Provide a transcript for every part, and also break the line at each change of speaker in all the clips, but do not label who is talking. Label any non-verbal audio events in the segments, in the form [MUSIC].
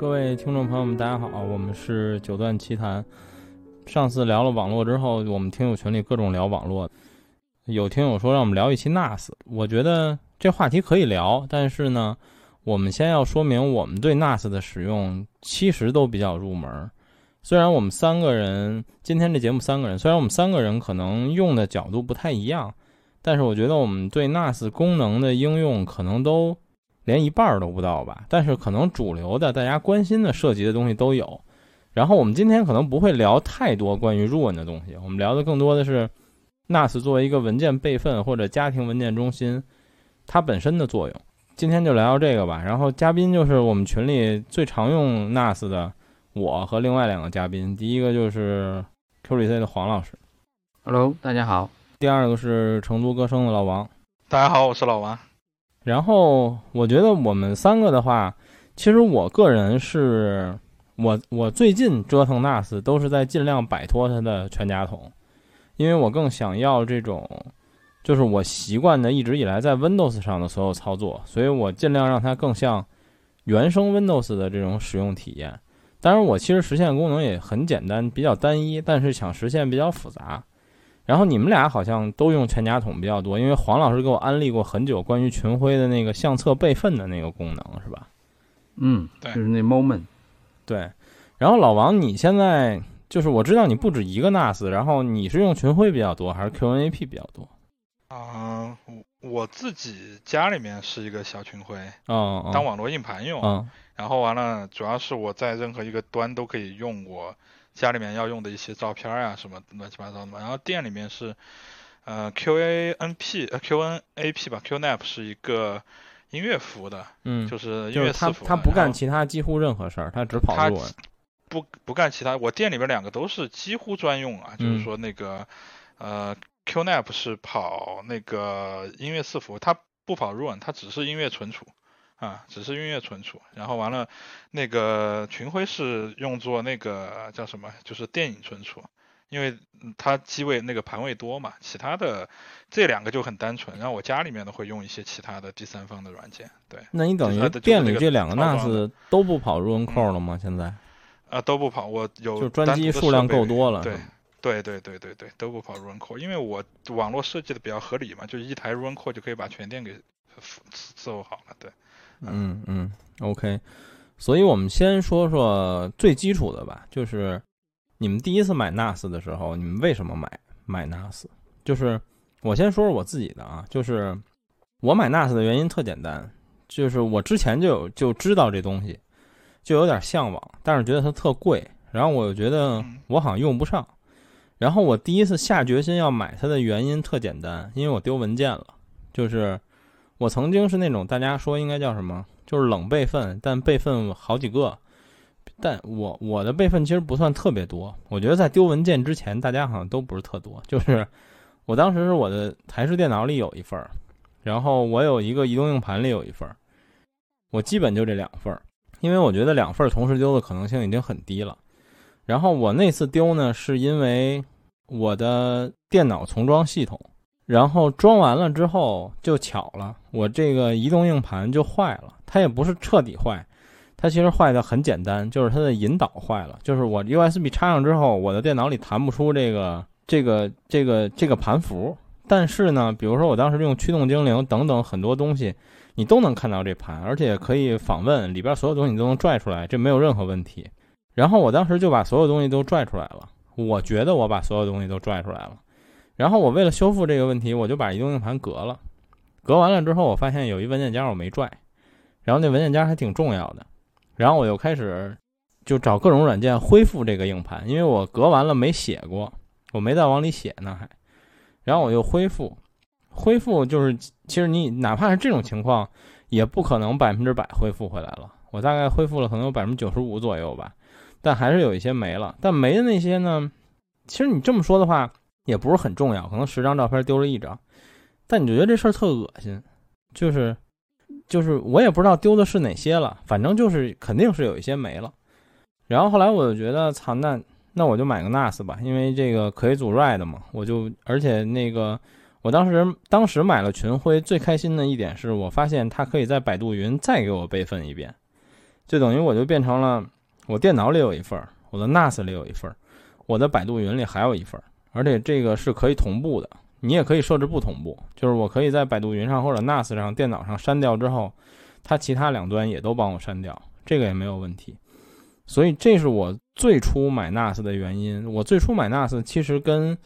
各位听众朋友们，大家好，我们是九段奇谈。上次聊了网络之后，我们听友群里各种聊网络，有听友说让我们聊一期 NAS，我觉得这话题可以聊，但是呢，我们先要说明我们对 NAS 的使用其实都比较入门。虽然我们三个人今天这节目三个人，虽然我们三个人可能用的角度不太一样，但是我觉得我们对 NAS 功能的应用可能都。连一半都不到吧，但是可能主流的大家关心的涉及的东西都有。然后我们今天可能不会聊太多关于 RUN 的东西，我们聊的更多的是 NAS 作为一个文件备份或者家庭文件中心，它本身的作用。今天就聊聊这个吧。然后嘉宾就是我们群里最常用 NAS 的我和另外两个嘉宾，第一个就是 QGC 的黄老师
，Hello，大家好。
第二个是成都歌声的老王，
大家好，我是老王。
然后我觉得我们三个的话，其实我个人是，我我最近折腾 NAS 都是在尽量摆脱它的全家桶，因为我更想要这种，就是我习惯的一直以来在 Windows 上的所有操作，所以我尽量让它更像原生 Windows 的这种使用体验。当然，我其实实现功能也很简单，比较单一，但是想实现比较复杂。然后你们俩好像都用全家桶比较多，因为黄老师给我安利过很久关于群晖的那个相册备份的那个功能，是吧？
嗯，
对，
就是那 moment。
对。然后老王，你现在就是我知道你不止一个 NAS，然后你是用群晖比较多还是 QNAP 比较多？
啊，我我自己家里面是一个小群晖，
嗯，
当网络硬盘用。
嗯。
然后完了，主要是我在任何一个端都可以用我。家里面要用的一些照片啊，什么乱七八糟的嘛。然后店里面是，呃，QANP 呃 QNAP 吧，QNAP 是一个音乐服务的，
嗯，
就是音乐
伺服。他他不干其他几乎任何事儿，他只跑
入。他不不干其他。我店里边两个都是几乎专用啊，就是说那个呃 QNAP 是跑那个音乐伺服，它不跑 RUN，它只是音乐存储。啊，只是音乐存储，然后完了，那个群晖是用作那个叫什么，就是电影存储，因为它机位那个盘位多嘛。其他的这两个就很单纯，然后我家里面呢会用一些其他的第三方的软件。对，
那你等于店里这两个 NAS 都不跑 RUN core 了吗？现在？
啊，都不跑，我有
就专机数量够多了。
对，对对对对对，都不跑 RUN core，因为我网络设计的比较合理嘛，就一台 RUN core 就可以把全店给伺候好了。对。
嗯嗯，OK，所以我们先说说最基础的吧，就是你们第一次买 NAS 的时候，你们为什么买买 NAS？就是我先说说我自己的啊，就是我买 NAS 的原因特简单，就是我之前就有就知道这东西，就有点向往，但是觉得它特贵，然后我又觉得我好像用不上，然后我第一次下决心要买它的原因特简单，因为我丢文件了，就是。我曾经是那种大家说应该叫什么，就是冷备份，但备份好几个。但我我的备份其实不算特别多。我觉得在丢文件之前，大家好像都不是特多。就是我当时是我的台式电脑里有一份儿，然后我有一个移动硬盘里有一份儿，我基本就这两份儿，因为我觉得两份儿同时丢的可能性已经很低了。然后我那次丢呢，是因为我的电脑重装系统。然后装完了之后就巧了，我这个移动硬盘就坏了。它也不是彻底坏，它其实坏的很简单，就是它的引导坏了。就是我 USB 插上之后，我的电脑里弹不出这个这个这个这个盘符。但是呢，比如说我当时用驱动精灵等等很多东西，你都能看到这盘，而且可以访问里边所有东西你都能拽出来，这没有任何问题。然后我当时就把所有东西都拽出来了，我觉得我把所有东西都拽出来了。然后我为了修复这个问题，我就把移动硬盘隔了。隔完了之后，我发现有一文件夹我没拽，然后那文件夹还挺重要的。然后我又开始就找各种软件恢复这个硬盘，因为我隔完了没写过，我没再往里写呢还。然后我又恢复，恢复就是其实你哪怕是这种情况，也不可能百分之百恢复回来了。我大概恢复了可能有百分之九十五左右吧，但还是有一些没了。但没的那些呢，其实你这么说的话。也不是很重要，可能十张照片丢了一张，但你就觉得这事儿特恶心，就是，就是我也不知道丢的是哪些了，反正就是肯定是有一些没了。然后后来我就觉得，操，那那我就买个 NAS 吧，因为这个可以组 RAID 嘛，我就而且那个我当时当时买了群晖，最开心的一点是我发现它可以在百度云再给我备份一遍，就等于我就变成了我电脑里有一份，我的 NAS 里有一份，我的百度云里还有一份，而且这个是可以同步的。你也可以设置不同步，就是我可以在百度云上或者 NAS 上电脑上删掉之后，它其他两端也都帮我删掉，这个也没有问题。所以这是我最初买 NAS 的原因。我最初买 NAS 其实跟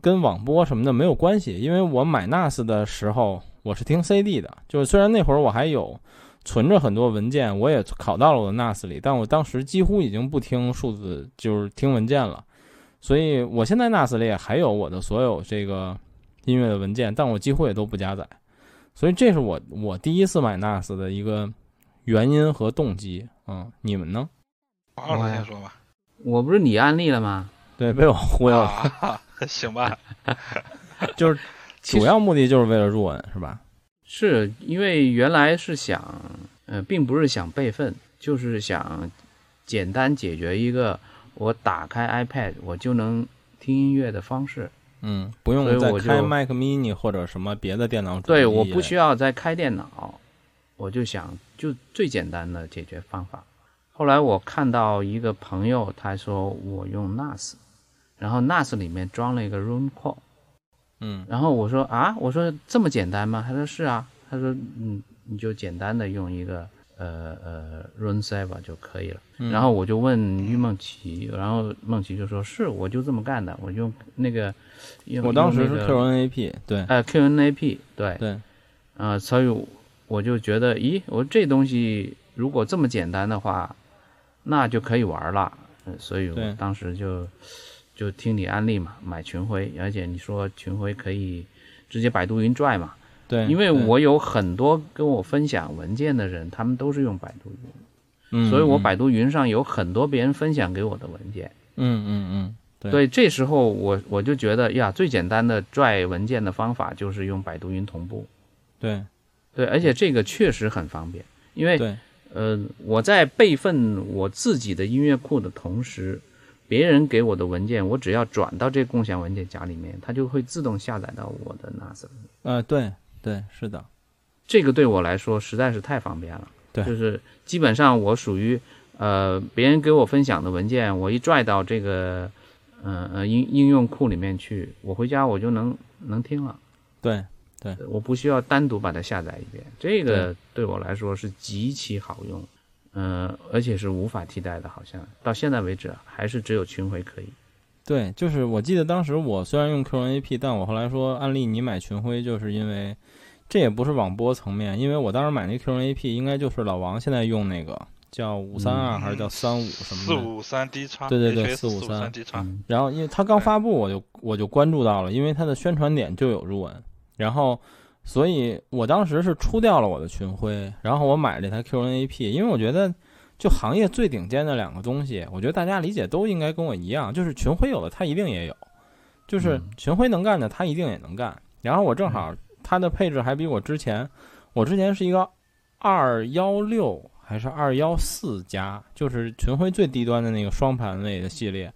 跟网播什么的没有关系，因为我买 NAS 的时候我是听 CD 的，就是虽然那会儿我还有存着很多文件，我也拷到了我的 NAS 里，但我当时几乎已经不听数字，就是听文件了。所以我现在 NAS 里还有我的所有这个。音乐的文件，但我几乎也都不加载，所以这是我我第一次买 NAS 的一个原因和动机。嗯，你们呢？
我先说吧。
我不是你安利了吗？
对，被我忽悠
了。[LAUGHS] 行吧。[LAUGHS]
就是主要目的就是为了入文，是吧？
是因为原来是想，呃，并不是想备份，就是想简单解决一个我打开 iPad 我就能听音乐的方式。
嗯，不用再开 Mac Mini 或者什么别的电脑。
对，我不需要再开电脑，我就想就最简单的解决方法。后来我看到一个朋友，他说我用 NAS，然后 NAS 里面装了一个 Room Call，。
嗯，
然后我说啊，我说这么简单吗？他说是啊，他说嗯，你就简单的用一个。呃呃，Run Server 就可以了。然后我就问于梦琪，然后梦琪就说：“是，我就这么干的，我用那个，
我当时是 QNAP，对，
哎，QNAP，对
对，
啊，所以我就觉得，咦，我这东西如果这么简单的话，那就可以玩了。所以我当时就就听你安利嘛，买群晖，而且你说群晖可以直接百度云拽嘛。”
对，
因为我有很多跟我分享文件的人，他们都是用百度云，
嗯，
所以我百度云上有很多别人分享给我的文件，
嗯嗯嗯，对，
所以这时候我我就觉得呀，最简单的拽文件的方法就是用百度云同步，
对，
对，而且这个确实很方便，因为呃，我在备份我自己的音乐库的同时，别人给我的文件，我只要转到这共享文件夹里面，它就会自动下载到我的 NAS 里，
呃，对。对，是的，
这个对我来说实在是太方便了。
对，
就是基本上我属于，呃，别人给我分享的文件，我一拽到这个，嗯呃应应用库里面去，我回家我就能能听了。
对对，
我不需要单独把它下载一遍，这个对我来说是极其好用，嗯，而且是无法替代的，好像到现在为止还是只有群晖可以。
对，就是我记得当时我虽然用 QNAP，但我后来说安利你买群晖，就是因为这也不是网播层面，因为我当时买那 QNAP 应该就是老王现在用那个叫五三二还是叫三五什么的，
四五三 D 叉，
对对对，
四
五
三。D 叉。
然后因为它刚发布，我就我就关注到了，因为它的宣传点就有入文，然后所以我当时是出掉了我的群晖，然后我买了这台 QNAP，因为我觉得。就行业最顶尖的两个东西，我觉得大家理解都应该跟我一样，就是群晖有的它一定也有，就是群晖能干的它一定也能干。然后我正好它的配置还比我之前，我之前是一个二幺六还是二幺四加，就是群晖最低端的那个双盘类的系列，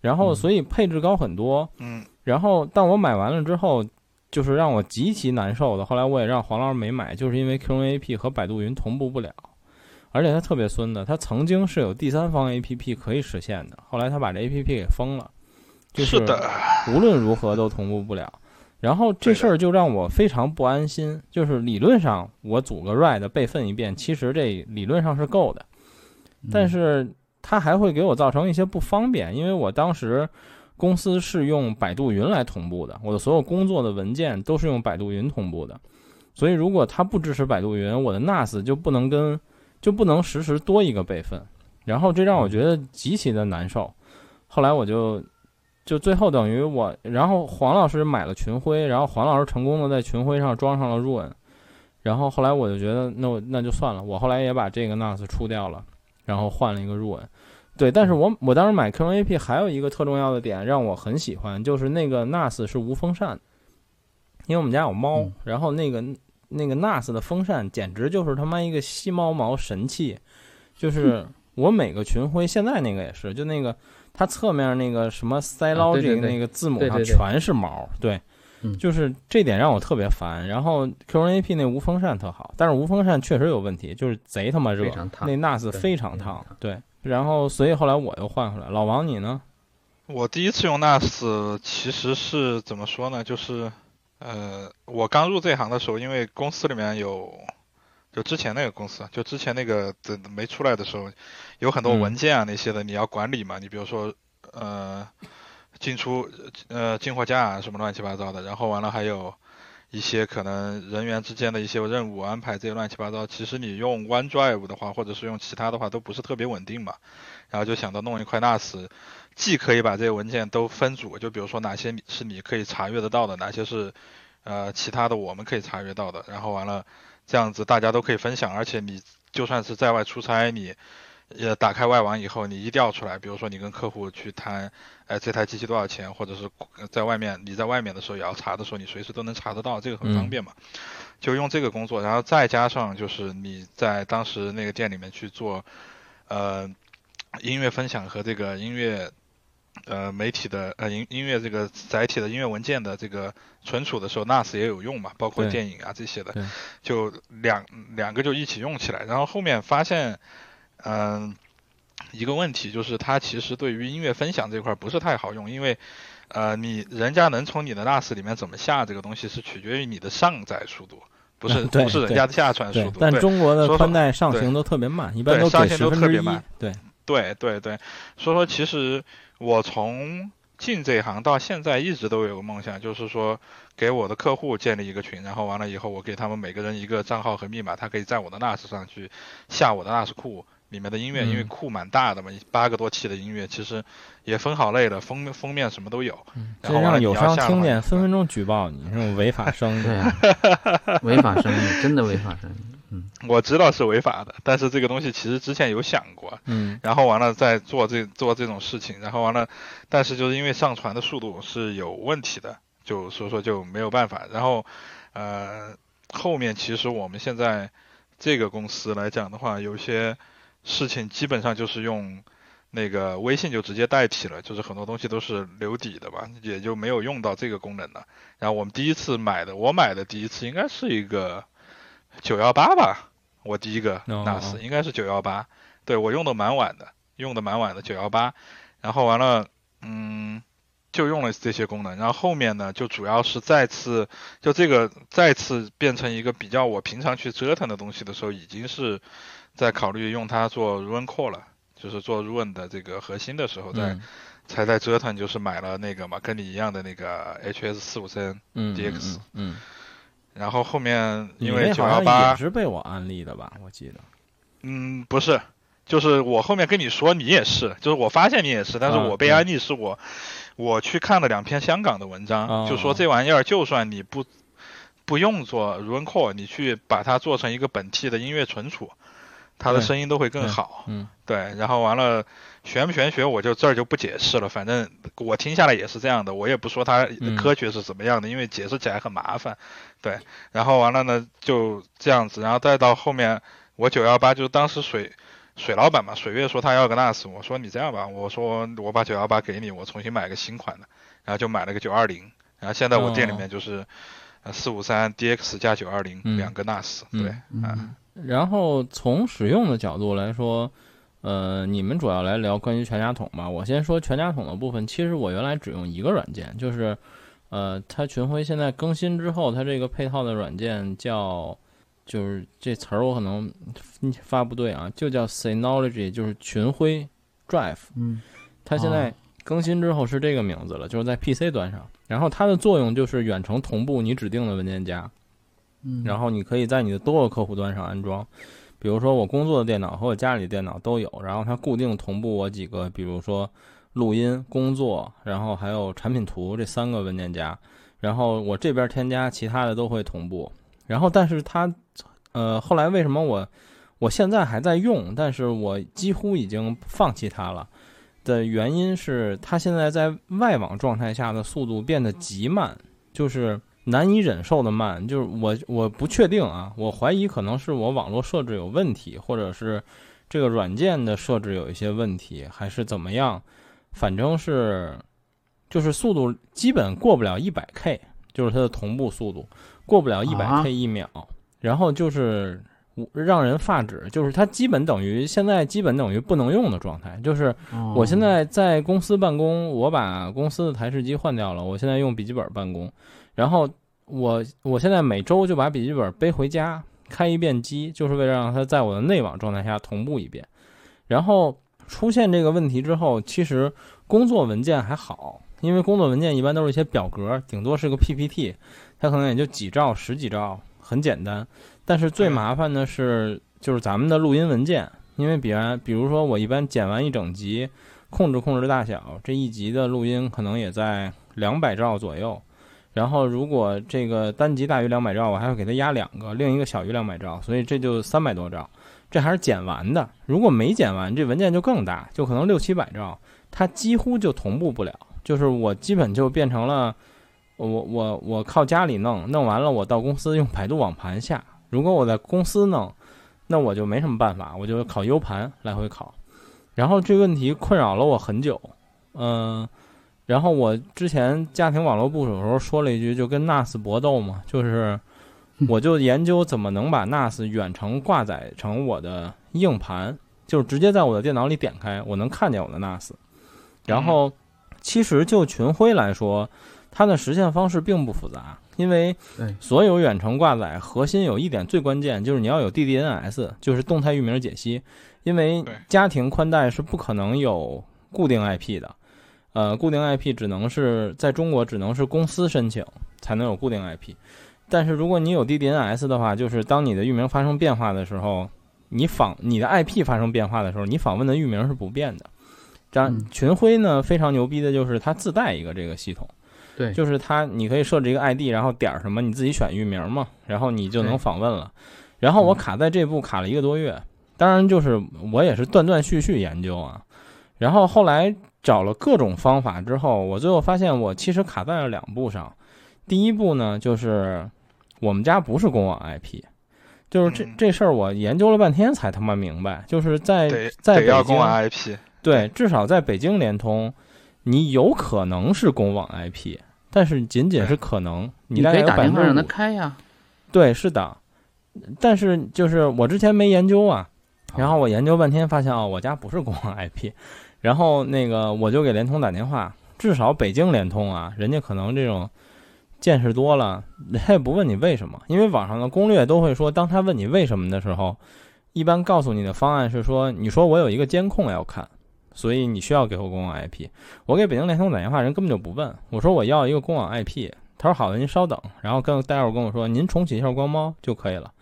然后所以配置高很多。
嗯。
然后但我买完了之后，就是让我极其难受的。后来我也让黄老师没买，就是因为 QNAP 和百度云同步不了。而且它特别孙子，它曾经是有第三方 A P P 可以实现的，后来他把这 A P P 给封了，就是无论如何都同步不了。然后这事儿就让我非常不安心。就是理论上我组个 RAID 备份一遍，其实这理论上是够的，但是它还会给我造成一些不方便，因为我当时公司是用百度云来同步的，我的所有工作的文件都是用百度云同步的，所以如果它不支持百度云，我的 NAS 就不能跟就不能实时多一个备份，然后这让我觉得极其的难受。后来我就，就最后等于我，然后黄老师买了群晖，然后黄老师成功的在群晖上装上了 Run，然后后来我就觉得那我那就算了，我后来也把这个 NAS 出掉了，然后换了一个 Run。对，但是我我当时买 QNAP 还有一个特重要的点让我很喜欢，就是那个 NAS 是无风扇，因为我们家有猫，然后那个。那个 NAS 的风扇简直就是他妈一个吸猫毛神器，就是 [LAUGHS] 我每个群晖现在那个也是，就那个它侧面那个什么 Silogic 那个字母上全是毛，对，就是这点让我特别烦。然后 QNAP 那无风扇特好，但是无风扇确实有问题，就是贼他妈热，那 NAS 非常烫。对，然后所以后来我又换回来。老王你呢？
我第一次用 NAS 其实是怎么说呢？就是呃，我刚入这行的时候，因为公司里面有。就之前那个公司，就之前那个的没出来的时候，有很多文件啊那些的，你要管理嘛。你比如说，呃，进出呃进货价啊什么乱七八糟的，然后完了还有一些可能人员之间的一些任务安排这些乱七八糟。其实你用 OneDrive 的话，或者是用其他的话，都不是特别稳定嘛。然后就想到弄一块 NAS，既可以把这些文件都分组，就比如说哪些是你可以查阅得到的，哪些是呃其他的我们可以查阅到的。然后完了。这样子大家都可以分享，而且你就算是在外出差，你也打开外网以后，你一调出来，比如说你跟客户去谈，哎，这台机器多少钱，或者是在外面你在外面的时候也要查的时候，你随时都能查得到，这个很方便嘛。就用这个工作，然后再加上就是你在当时那个店里面去做，呃，音乐分享和这个音乐。呃，媒体的呃音音乐这个载体的音乐文件的这个存储的时候，NAS 也有用嘛，包括电影啊这些的，就两两个就一起用起来。然后后面发现，嗯，一个问题就是它其实对于音乐分享这块不是太好用，因为呃你人家能从你的 NAS 里面怎么下这个东西是取决于你的上载速度，不是不是人家的下传速度。
但中国的宽带上行都特别慢，一般
都
给十分之一。
对对对对，所以说其实。我从进这一行到现在一直都有个梦想，就是说给我的客户建立一个群，然后完了以后我给他们每个人一个账号和密码，他可以在我的 NAS 上去下我的 NAS 库里面的音乐，因为库蛮大的嘛，八个多 T 的音乐，其实也分好类的，封封面什么都有。然后
让友商听见，分分钟举报你这种违法生意，[LAUGHS]
违法生意，真的违法生意。
我知道是违法的，但是这个东西其实之前有想过，
嗯，
然后完了再做这做这种事情，然后完了，但是就是因为上传的速度是有问题的，就所以说就没有办法。然后，呃，后面其实我们现在这个公司来讲的话，有些事情基本上就是用那个微信就直接代替了，就是很多东西都是留底的吧，也就没有用到这个功能了。然后我们第一次买的，我买的第一次应该是一个。九幺八吧，我第一个 NAS 应该是九幺八，对我用的蛮晚的，用的蛮晚的九幺八，然后完了，嗯，就用了这些功能，然后后面呢，就主要是再次就这个再次变成一个比较我平常去折腾的东西的时候，已经是在考虑用它做 Run Core 了，就是做 Run 的这个核心的时候，在才在折腾，就是买了那个嘛，跟你一样的那个 HS 四五三 DX，
嗯。
然后后面因为九幺八
也是被我安利的吧？我记得，
嗯，不是，就是我后面跟你说你也是，就是我发现你也是，但是我被安利是我，我去看了两篇香港的文章，就说这玩意儿就算你不不用做 Run Core，你去把它做成一个本地的音乐存储，它的声音都会更好。
嗯，
对，然后完了。玄不玄学，我就这儿就不解释了。反正我听下来也是这样的，我也不说它科学是怎么样的，因为解释起来很麻烦。对，然后完了呢，就这样子，然后再到后面，我九幺八就是当时水水老板嘛，水月说他要个 NAS，我说你这样吧，我说我把九幺八给你，我重新买个新款的，然后就买了个九二零，然后现在我店里面就是四五三 DX 加九二零两个 NAS，对，
嗯。然后从使用的角度来说。呃，你们主要来聊关于全家桶吧。我先说全家桶的部分。其实我原来只用一个软件，就是，呃，它群晖现在更新之后，它这个配套的软件叫，就是这词儿我可能发不对啊，就叫 Synology，就是群晖 Drive。
嗯，
它现在更新之后是这个名字了，就是在 PC 端上。然后它的作用就是远程同步你指定的文件夹，
嗯，
然后你可以在你的多个客户端上安装。比如说我工作的电脑和我家里的电脑都有，然后它固定同步我几个，比如说录音、工作，然后还有产品图这三个文件夹，然后我这边添加其他的都会同步。然后，但是它，呃，后来为什么我我现在还在用，但是我几乎已经放弃它了的原因是，它现在在外网状态下的速度变得极慢，就是。难以忍受的慢，就是我我不确定啊，我怀疑可能是我网络设置有问题，或者是这个软件的设置有一些问题，还是怎么样？反正是就是速度基本过不了一百 K，就是它的同步速度过不了一百 K 一秒，然后就是让人发指，就是它基本等于现在基本等于不能用的状态。就是我现在在公司办公，我把公司的台式机换掉了，我现在用笔记本办公，然后我我现在每周就把笔记本背回家开一遍机，就是为了让它在我的内网状态下同步一遍，然后。出现这个问题之后，其实工作文件还好，因为工作文件一般都是一些表格，顶多是个 PPT，它可能也就几兆、十几兆，很简单。但是最麻烦的是，就是咱们的录音文件，因为比方，比如说我一般剪完一整集，控制控制大小，这一集的录音可能也在两百兆左右。然后如果这个单集大于两百兆，我还要给它压两个，另一个小于两百兆，所以这就三百多兆。这还是剪完的，如果没剪完，这文件就更大，就可能六七百兆，它几乎就同步不了。就是我基本就变成了，我我我靠家里弄，弄完了我到公司用百度网盘下。如果我在公司弄，那我就没什么办法，我就考 U 盘来回考。然后这个问题困扰了我很久，嗯，然后我之前家庭网络部署的时候说了一句，就跟 NAS 搏斗嘛，就是。我就研究怎么能把 NAS 远程挂载成我的硬盘，就是直接在我的电脑里点开，我能看见我的 NAS。然后，其实就群晖来说，它的实现方式并不复杂，因为所有远程挂载核心有一点最关键，就是你要有 DDNS，就是动态域名解析。因为家庭宽带是不可能有固定 IP 的，呃，固定 IP 只能是在中国只能是公司申请才能有固定 IP。但是如果你有 DDNS 的话，就是当你的域名发生变化的时候，你访你的 IP 发生变化的时候，你访问的域名是不变的。这样群晖呢非常牛逼的就是它自带一个这个系统，
对，
就是它你可以设置一个 ID，然后点什么你自己选域名嘛，然后你就能访问了。然后我卡在这步卡了一个多月，当然就是我也是断断续续研究啊。然后后来找了各种方法之后，我最后发现我其实卡在了两步上。第一步呢就是。我们家不是公网 IP，就是这这事儿我研究了半天才他妈明白，就是在在北京，对，至少在北京联通，你有可能是公网 IP，但是仅仅是可能，
你
可
以打电话让他开呀。
对，是的，但是就是我之前没研究啊，然后我研究半天发现哦，我家不是公网 IP，然后那个我就给联通打电话，至少北京联通啊，人家可能这种。见识多了，他也不问你为什么，因为网上的攻略都会说，当他问你为什么的时候，一般告诉你的方案是说，你说我有一个监控要看，所以你需要给我公网 IP。我给北京联通打电话，人根本就不问，我说我要一个公网 IP，他说好的，您稍等，然后跟待会儿跟我说，您重启一下光猫就可以了，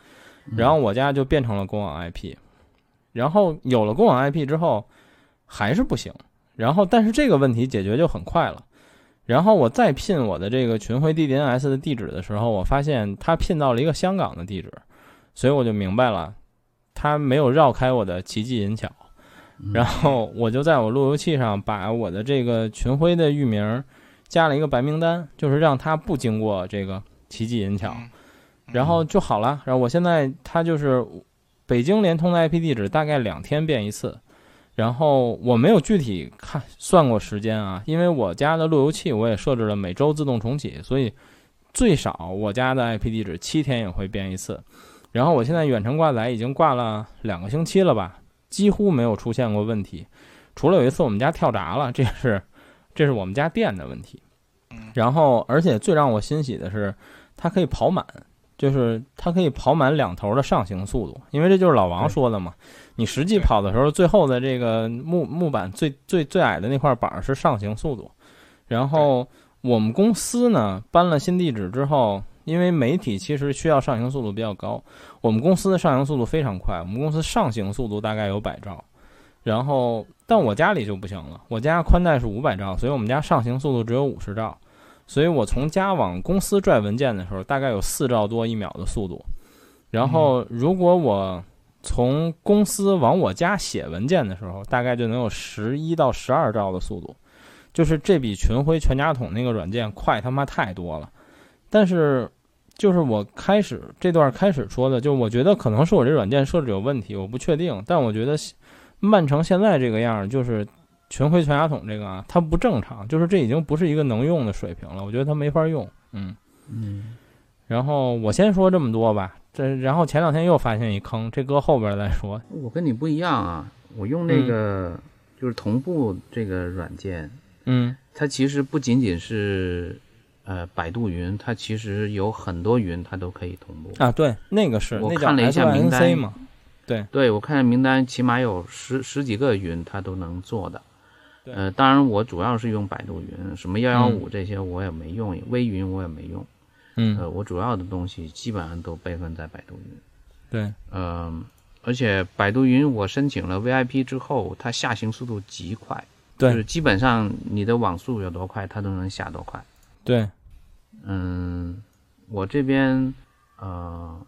然后我家就变成了公网 IP，然后有了公网 IP 之后还是不行，然后但是这个问题解决就很快了。然后我再聘我的这个群晖 DNS 的地址的时候，我发现他聘到了一个香港的地址，所以我就明白了，他没有绕开我的奇迹银桥。然后我就在我路由器上把我的这个群晖的域名加了一个白名单，就是让它不经过这个奇迹银桥，然后就好了。然后我现在它就是北京联通的 IP 地址，大概两天变一次。然后我没有具体看算过时间啊，因为我家的路由器我也设置了每周自动重启，所以最少我家的 IP 地址七天也会变一次。然后我现在远程挂载已经挂了两个星期了吧，几乎没有出现过问题，除了有一次我们家跳闸了，[LAUGHS] 这是这是我们家电的问题。然后而且最让我欣喜的是，它可以跑满。就是它可以跑满两头的上行速度，因为这就是老王说的嘛。你实际跑的时候，最后的这个木木板最最最矮的那块板是上行速度。然后我们公司呢搬了新地址之后，因为媒体其实需要上行速度比较高，我们公司的上行速度非常快，我们公司上行速度大概有百兆。然后但我家里就不行了，我家宽带是五百兆，所以我们家上行速度只有五十兆。所以我从家往公司拽文件的时候，大概有四兆多一秒的速度。然后如果我从公司往我家写文件的时候，大概就能有十一到十二兆的速度。就是这比群晖全家桶那个软件快他妈太多了。但是就是我开始这段开始说的，就我觉得可能是我这软件设置有问题，我不确定。但我觉得曼城现在这个样儿，就是。群晖全家桶这个啊，它不正常，就是这已经不是一个能用的水平了。我觉得它没法用。嗯
嗯，
然后我先说这么多吧，这然后前两天又发现一坑，这搁后边再说。
我跟你不一样啊，我用那个就是同步这个软件，
嗯，
它其实不仅仅是呃百度云，它其实有很多云它都可以同步
啊。对，那个是
我看了一下名单
嘛，对
对，我看名单起码有十十几个云它都能做的。呃，当然我主要是用百度云，什么幺幺五这些我也没用，微云我也没用。
嗯，
呃，我主要的东西基本上都备份在百度云。
对，
嗯，而且百度云我申请了 VIP 之后，它下行速度极快，就是基本上你的网速有多快，它都能下多快。
对，
嗯，我这边呃。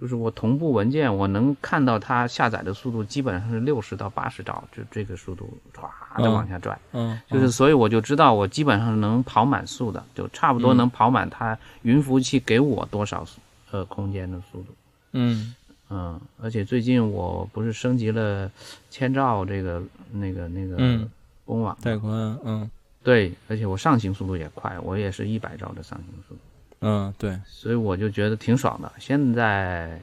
就是我同步文件，我能看到它下载的速度基本上是六十到八十兆，就这个速度唰的往下拽。
嗯，
就是所以我就知道我基本上能跑满速的，就差不多能跑满它云服务器给我多少呃空间的速度。
嗯。
嗯，而且最近我不是升级了千兆这个那个那个公网
带宽，嗯，
对，而且我上行速度也快，我也是一百兆的上行速度。
嗯，对，
所以我就觉得挺爽的。现在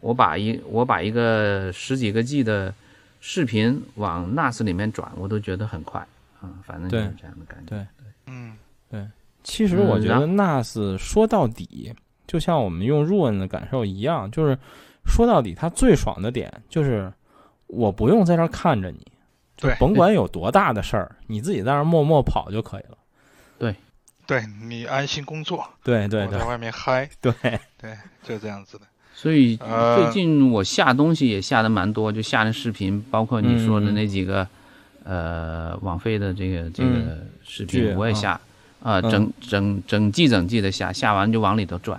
我把一我把一个十几个 G 的视频往 NAS 里面转，我都觉得很快。嗯，反正就是这样的感觉。
对
对，嗯，
对。其实我觉得 NAS 说到底，就像我们用 Run 的感受一样，就是说到底，它最爽的点就是我不用在这看着你，
对，
甭管有多大的事儿，你自己在那默默跑就可以了。
对。
对你安心工作，
对对对，
在外面嗨，
对。
对，就这样子的。
所以最近我下东西也下的蛮多，就下的视频，包括你说的那几个，呃，网费的这个这个视频，我也下，啊，整整整季整季的下，下完就往里头拽，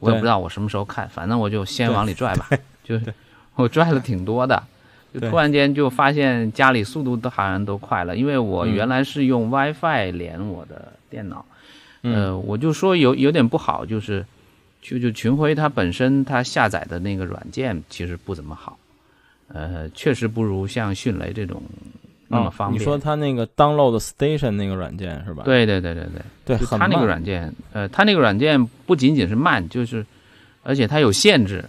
我也不知道我什么时候看，反正我就先往里拽吧，就是我拽了挺多的，就突然间就发现家里速度都好像都快了，因为我原来是用 WiFi 连我的电脑。呃，我就说有有点不好，就是，就就群晖它本身它下载的那个软件其实不怎么好，呃，确实不如像迅雷这种那么方
便。你说它那个 Download Station 那个软件是吧？
对对对对
对，
对，它那个软件，呃，它那个软件不仅仅是慢，就是，而且它有限制，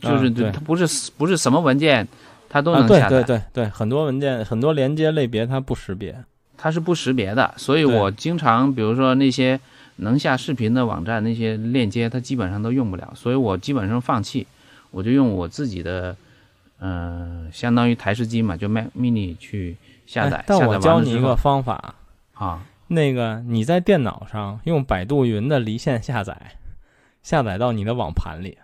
就是它不是不是什么文件它都能
下载，对对对对，很多文件很多连接类别它不识别。
它是不识别的，所以我经常，比如说那些能下视频的网站，那些链接它基本上都用不了，所以我基本上放弃，我就用我自己的，呃，相当于台式机嘛，就 Mac Mini 去下载。
但我教你一个方法
啊，
那个你在电脑上用百度云的离线下载，下载到你的网盘里，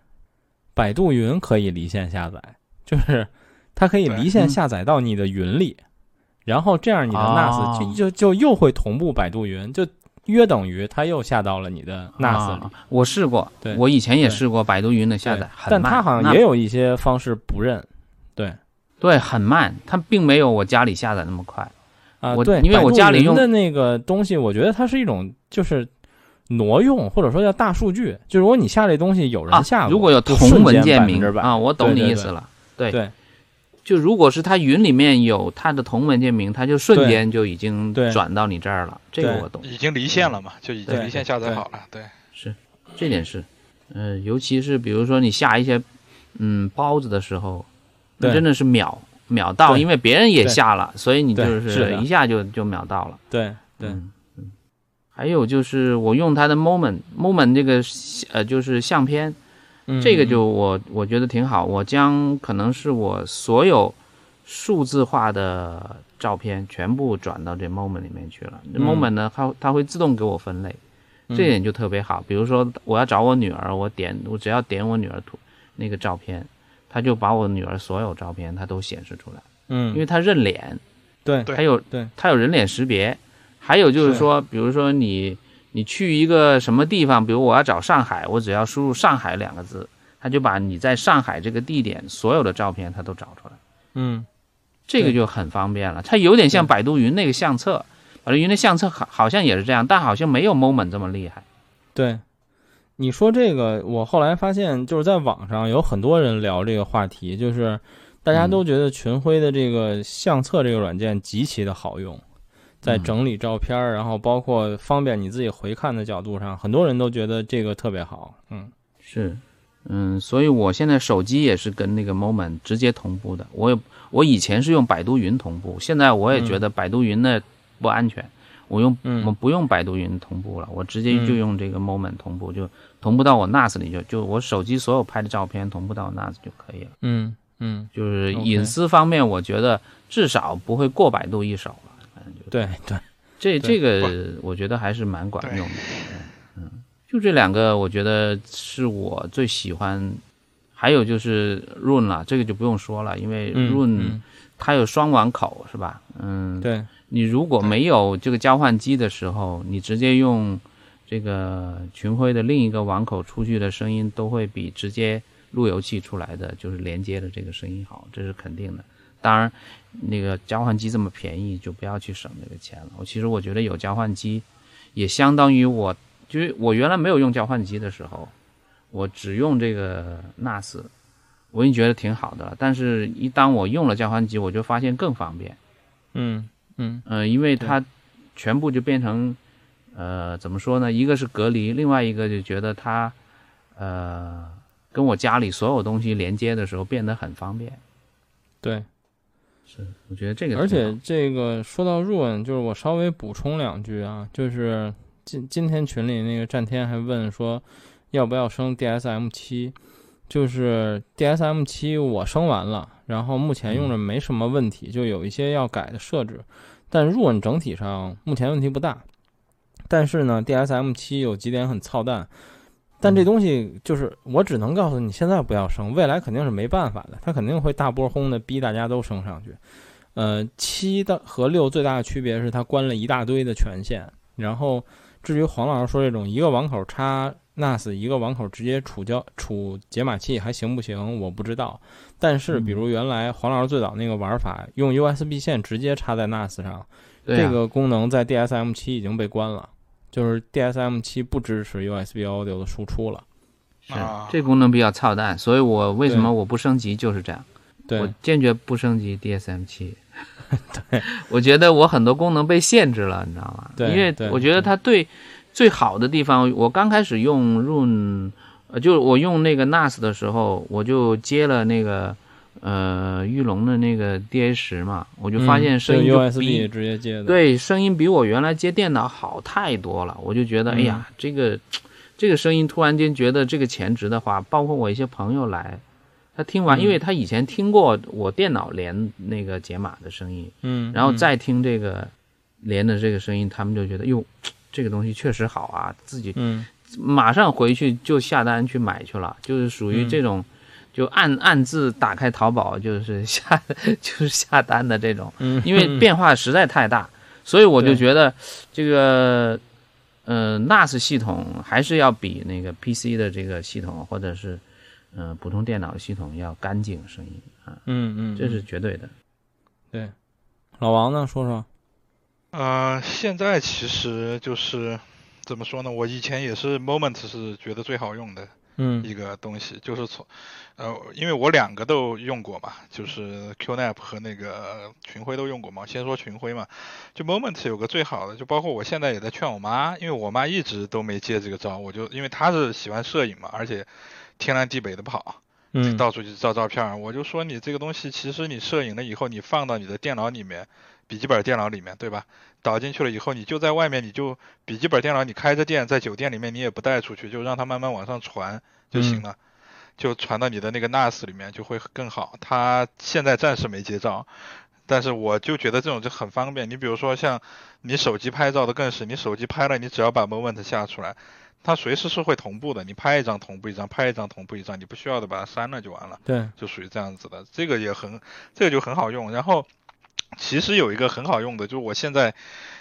百度云可以离线下载，就是它可以离线下载到你的云里。然后这样，你的 NAS 就就就又会同步百度云，就约等于它又下到了你的 NAS 里。
我试过，
对，
我以前也试过百度云的下载，
但它好像也有一些方式不认。对，
对，很慢，它并没有我家里下载那么快。
啊，
对，因为我家里用
的那个东西，我觉得它是一种就是挪用，或者说叫大数据。就如果你下这东西有人下，
如果有同文件名啊，我懂你意思了。
对对。
就如果是它云里面有它的同文件名，它就瞬间就已经转到你这儿了。这个我懂。
已经离线了嘛？就已经离线下载好了。对，
是这点是，呃，尤其是比如说你下一些嗯包子的时候，那真的是秒秒到，因为别人也下了，所以你就是一下就就秒到了。
对对
嗯。还有就是我用它的 Moment Moment 这个呃就是相片。这个就我我觉得挺好，我将可能是我所有数字化的照片全部转到这 Moment 里面去了。Moment 呢，它它会自动给我分类，这点就特别好。比如说我要找我女儿，我点我只要点我女儿图那个照片，它就把我女儿所有照片它都显示出来。
嗯，
因为它认脸，
对，
它有
对
它有人脸识别。还有就是说，比如说你。你去一个什么地方，比如我要找上海，我只要输入“上海”两个字，它就把你在上海这个地点所有的照片它都找出来。
嗯，
这个就很方便了。它有点像百度云那个相册，百度云的相册好好像也是这样，但好像没有 Moment 这么厉害。
对，你说这个，我后来发现就是在网上有很多人聊这个话题，就是大家都觉得群晖的这个相册这个软件极其的好用。在整理照片，然后包括方便你自己回看的角度上，很多人都觉得这个特别好。嗯，
是，嗯，所以我现在手机也是跟那个 Moment 直接同步的。我我以前是用百度云同步，现在我也觉得百度云的不安全，我用我不用百度云同步了，我直接就用这个 Moment 同步，就同步到我 NAS 里就就我手机所有拍的照片同步到 NAS 就可以了。
嗯嗯，
就是隐私方面，我觉得至少不会过百度一手。
对对，
这这个我觉得还是蛮管用的。嗯，就这两个，我觉得是我最喜欢。还有就是 Run 了，这个就不用说了，因为 Run 它有双网口，是吧？嗯，
对。
你如果没有这个交换机的时候，你直接用这个群晖的另一个网口出去的声音，都会比直接路由器出来的就是连接的这个声音好，这是肯定的。当然。那个交换机这么便宜，就不要去省这个钱了。我其实我觉得有交换机，也相当于我，就是我原来没有用交换机的时候，我只用这个 NAS，我已经觉得挺好的了。但是，一当我用了交换机，我就发现更方便。
嗯
嗯嗯，因为它全部就变成，呃，怎么说呢？一个是隔离，另外一个就觉得它，呃，跟我家里所有东西连接的时候变得很方便。
对。
是，我觉得这个，
而且这个说到 Run，就是我稍微补充两句啊，就是今今天群里那个战天还问说，要不要升 DSM 七，就是 DSM 七我升完了，然后目前用着没什么问题，就有一些要改的设置，但 Run 整体上目前问题不大，但是呢，DSM 七有几点很操蛋。但这东西就是我只能告诉你，现在不要升，未来肯定是没办法的，它肯定会大波轰的逼大家都升上去。呃，七的和六最大的区别是它关了一大堆的权限。然后至于黄老师说这种一个网口插 NAS，一个网口直接储交储解码器还行不行？我不知道。但是比如原来黄老师最早那个玩法，用 USB 线直接插在 NAS 上，这个功能在 DSM 七已经被关了。就是 DSM 七不支持 USB Audio 的输出了，
是这功能比较操蛋，所以我为什么我不升级就是这样，我坚决不升级 DSM 七。[LAUGHS]
对，
我觉得我很多功能被限制了，你知道吗？
对，
因为我觉得它对最好的地方，我刚开始用 Run，呃，就我用那个 NAS 的时候，我就接了那个。呃，玉龙的那个 DA 十嘛，我就发现声音就比
直接接的，
对，声音比我原来接电脑好太多了。我就觉得，哎呀，这个这个声音突然间觉得这个前值的话，包括我一些朋友来，他听完，因为他以前听过我电脑连那个解码的声音，
嗯，
然后再听这个连的这个声音，他们就觉得，哟，这个东西确实好啊，自己
嗯，
马上回去就下单去买去了，就是属于这种。就暗暗自打开淘宝，就是下 [LAUGHS] 就是下单的这种，因为变化实在太大，所以我就觉得这个呃 NAS 系统还是要比那个 PC 的这个系统或者是嗯普通电脑系统要干净声音啊，
嗯嗯，
这是绝对的。
对，老王呢，说说。
呃，现在其实就是怎么说呢？我以前也是 Moment 是觉得最好用的。
嗯，
一个东西就是从，呃，因为我两个都用过嘛，就是 QNAP 和那个群晖都用过嘛。先说群晖嘛，就 Moment 有个最好的，就包括我现在也在劝我妈，因为我妈一直都没接这个招，我就因为她是喜欢摄影嘛，而且天南地北的跑，
嗯，
到处去照照片，我就说你这个东西其实你摄影了以后，你放到你的电脑里面，笔记本电脑里面，对吧？导进去了以后，你就在外面，你就笔记本电脑你开着电，在酒店里面你也不带出去，就让它慢慢往上传就行了，就传到你的那个 NAS 里面就会更好。它现在暂时没接照，但是我就觉得这种就很方便。你比如说像你手机拍照的更是，你手机拍了，你只要把 Moment 下出来，它随时是会同步的。你拍一张同步一张，拍一张同步一张，你不需要的把它删了就完了。
对，
就属于这样子的，这个也很，这个就很好用。然后。其实有一个很好用的，就是我现在，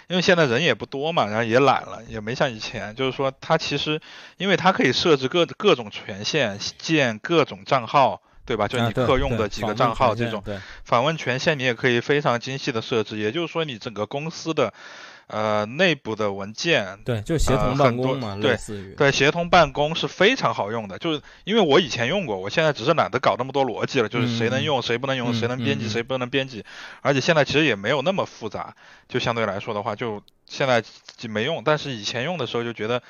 因为现在人也不多嘛，然后也懒了，也没像以前，就是说它其实，因为它可以设置各各种权限，建各种账号，对吧？就你客用的几个账号这种访问权限，你也可以非常精细的设置。也就是说，你整个公司的。呃，内部的文件
对，就协同办公嘛，
类
似于
对协同办公是非常好用的。就是因为我以前用过，我现在只是懒得搞那么多逻辑了，就是谁能用谁不能用，谁能编辑谁不能编辑。而且现在其实也没有那么复杂，就相对来说的话，就现在没用。但是以前用的时候就觉得，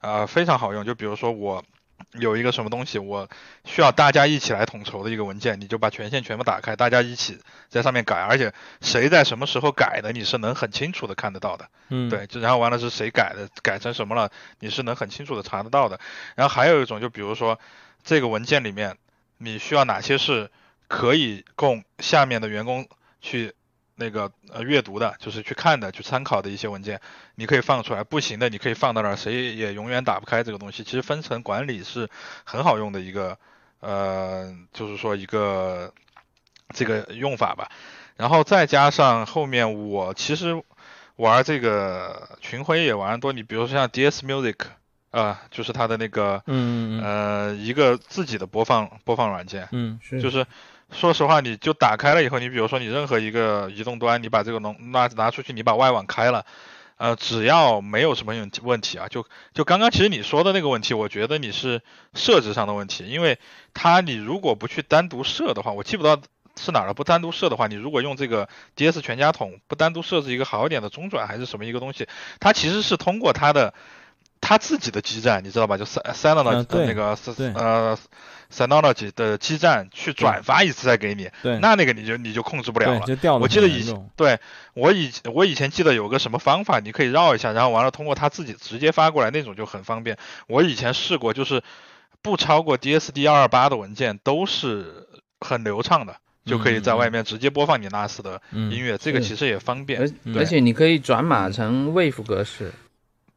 呃，非常好用。就比如说我。有一个什么东西，我需要大家一起来统筹的一个文件，你就把权限全部打开，大家一起在上面改，而且谁在什么时候改的，你是能很清楚的看得到的。
嗯，
对，就然后完了是谁改的，改成什么了，你是能很清楚的查得到的。然后还有一种，就比如说这个文件里面，你需要哪些是可以供下面的员工去。那个呃阅读的，就是去看的、去参考的一些文件，你可以放出来；不行的，你可以放到那儿，谁也永远打不开这个东西。其实分层管理是很好用的一个，呃，就是说一个这个用法吧。然后再加上后面我其实玩这个群晖也玩多，你比如说像 DS Music 啊，就是它的那个
嗯
呃一个自己的播放播放软件，
嗯
是
就是。说实话，你就打开了以后，你比如说你任何一个移动端，你把这个弄拿拿出去，你把外网开了，呃，只要没有什么问问题啊，就就刚刚其实你说的那个问题，我觉得你是设置上的问题，因为它你如果不去单独设的话，我记不到是哪了，不单独设的话，你如果用这个 DS 全家桶不单独设置一个好一点的中转还是什么一个东西，它其实是通过它的它自己的基站，你知道吧？就三三了的那个呃。Synology 的基站去转发一次再给你，
对，
那那个你就你就控制不了了。
就掉
我记得以前，对我以我以前记得有个什么方法，你可以绕一下，然后完了通过他自己直接发过来，那种就很方便。我以前试过，就是不超过 DSD 二二八的文件都是很流畅的，就可以在外面直接播放你 NAS 的音乐，这个其实也方便。
而而且你可以转码成 WAV 格式。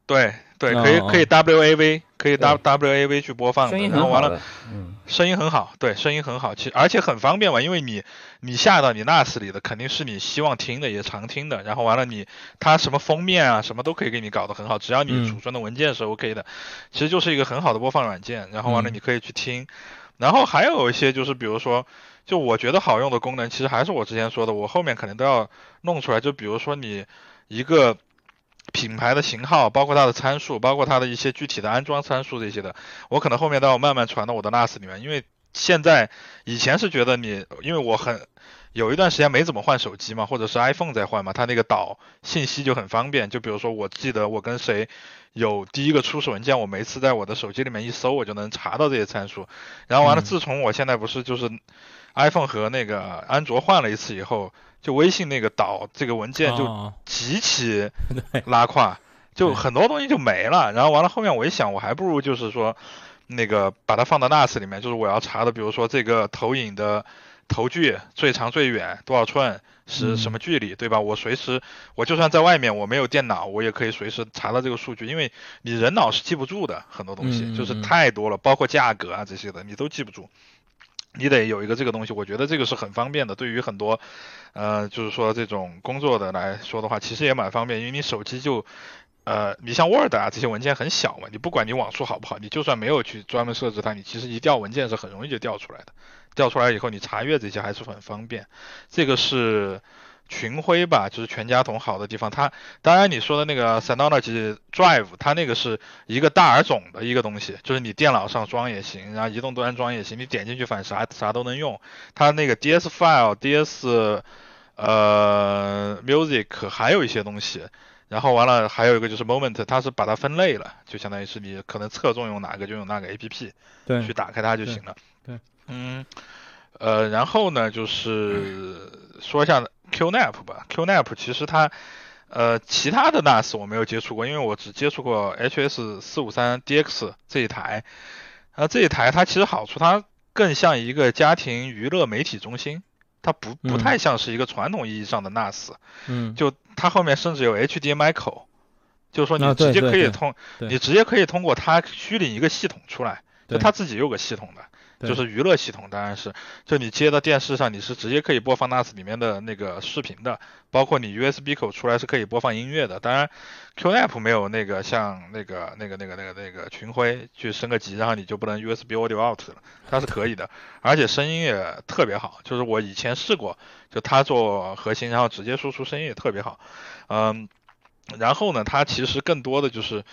对对，可以可以 WAV，可以 W WAV 去播放，然后完了，
嗯，
声音很好，对，声音很好，其实而且很方便嘛，因为你你下到你 NAS 里的肯定是你希望听的，也常听的，然后完了你它什么封面啊，什么都可以给你搞得很好，只要你储存的文件是 OK 的，其实就是一个很好的播放软件，然后完了你可以去听，然后还有一些就是比如说，就我觉得好用的功能，其实还是我之前说的，我后面肯定都要弄出来，就比如说你一个。品牌的型号，包括它的参数，包括它的一些具体的安装参数这些的，我可能后面都要慢慢传到我的 NAS 里面。因为现在以前是觉得你，因为我很有一段时间没怎么换手机嘛，或者是 iPhone 在换嘛，它那个导信息就很方便。就比如说，我记得我跟谁有第一个初始文件，我每次在我的手机里面一搜，我就能查到这些参数。然后完了，自从我现在不是就是 iPhone 和那个安卓换了一次以后。就微信那个导这个文件就极其 [LAUGHS] 拉胯，就很多东西就没了。然后完了后面我一想，我还不如就是说，那个把它放到 NAS 里面，就是我要查的，比如说这个投影的头距最长最远多少寸是什么距离，对吧？我随时我就算在外面我没有电脑，我也可以随时查到这个数据，因为你人脑是记不住的，很多东西就是太多了，包括价格啊这些的你都记不住。你得有一个这个东西，我觉得这个是很方便的。对于很多，呃，就是说这种工作的来说的话，其实也蛮方便，因为你手机就，呃，你像 Word 啊这些文件很小嘛，你不管你网速好不好，你就算没有去专门设置它，你其实一调文件是很容易就调出来的。调出来以后，你查阅这些还是很方便。这个是。群晖吧，就是全家桶好的地方。它当然你说的那个 Synology Drive，它那个是一个大而总的一个东西，就是你电脑上装也行，然后移动端装也行，你点进去反正啥啥都能用。它那个 DS File、DS 呃 Music 还有一些东西，然后完了还有一个就是 Moment，它是把它分类了，就相当于是你可能侧重用哪个就用哪个 APP，
对，
去打开它就行了。
对，
嗯，呃，然后呢就是 [CLEARS THROAT] 说一下。QNAP 吧，QNAP 其实它，呃，其他的 NAS 我没有接触过，因为我只接触过 HS 四五三 DX 这一台，啊，这一台它其实好处它更像一个家庭娱乐媒体中心，它不不太像是一个传统意义上的 NAS，
嗯，
就它后面甚至有 HDMI 口，就是说你直接可以通，你直接可以通过它虚拟一个系统出来，就它自己有个系统的。就是娱乐系统，当然是，就你接到电视上，你是直接可以播放 NAS 里面的那个视频的，包括你 USB 口出来是可以播放音乐的。当然，QNAP 没有那个像那个那个那个那个那个群晖去升个级，然后你就不能 USB Audio Out 了，它是可以的，而且声音也特别好，就是我以前试过，就它做核心，然后直接输出声音也特别好，嗯，然后呢，它其实更多的就是。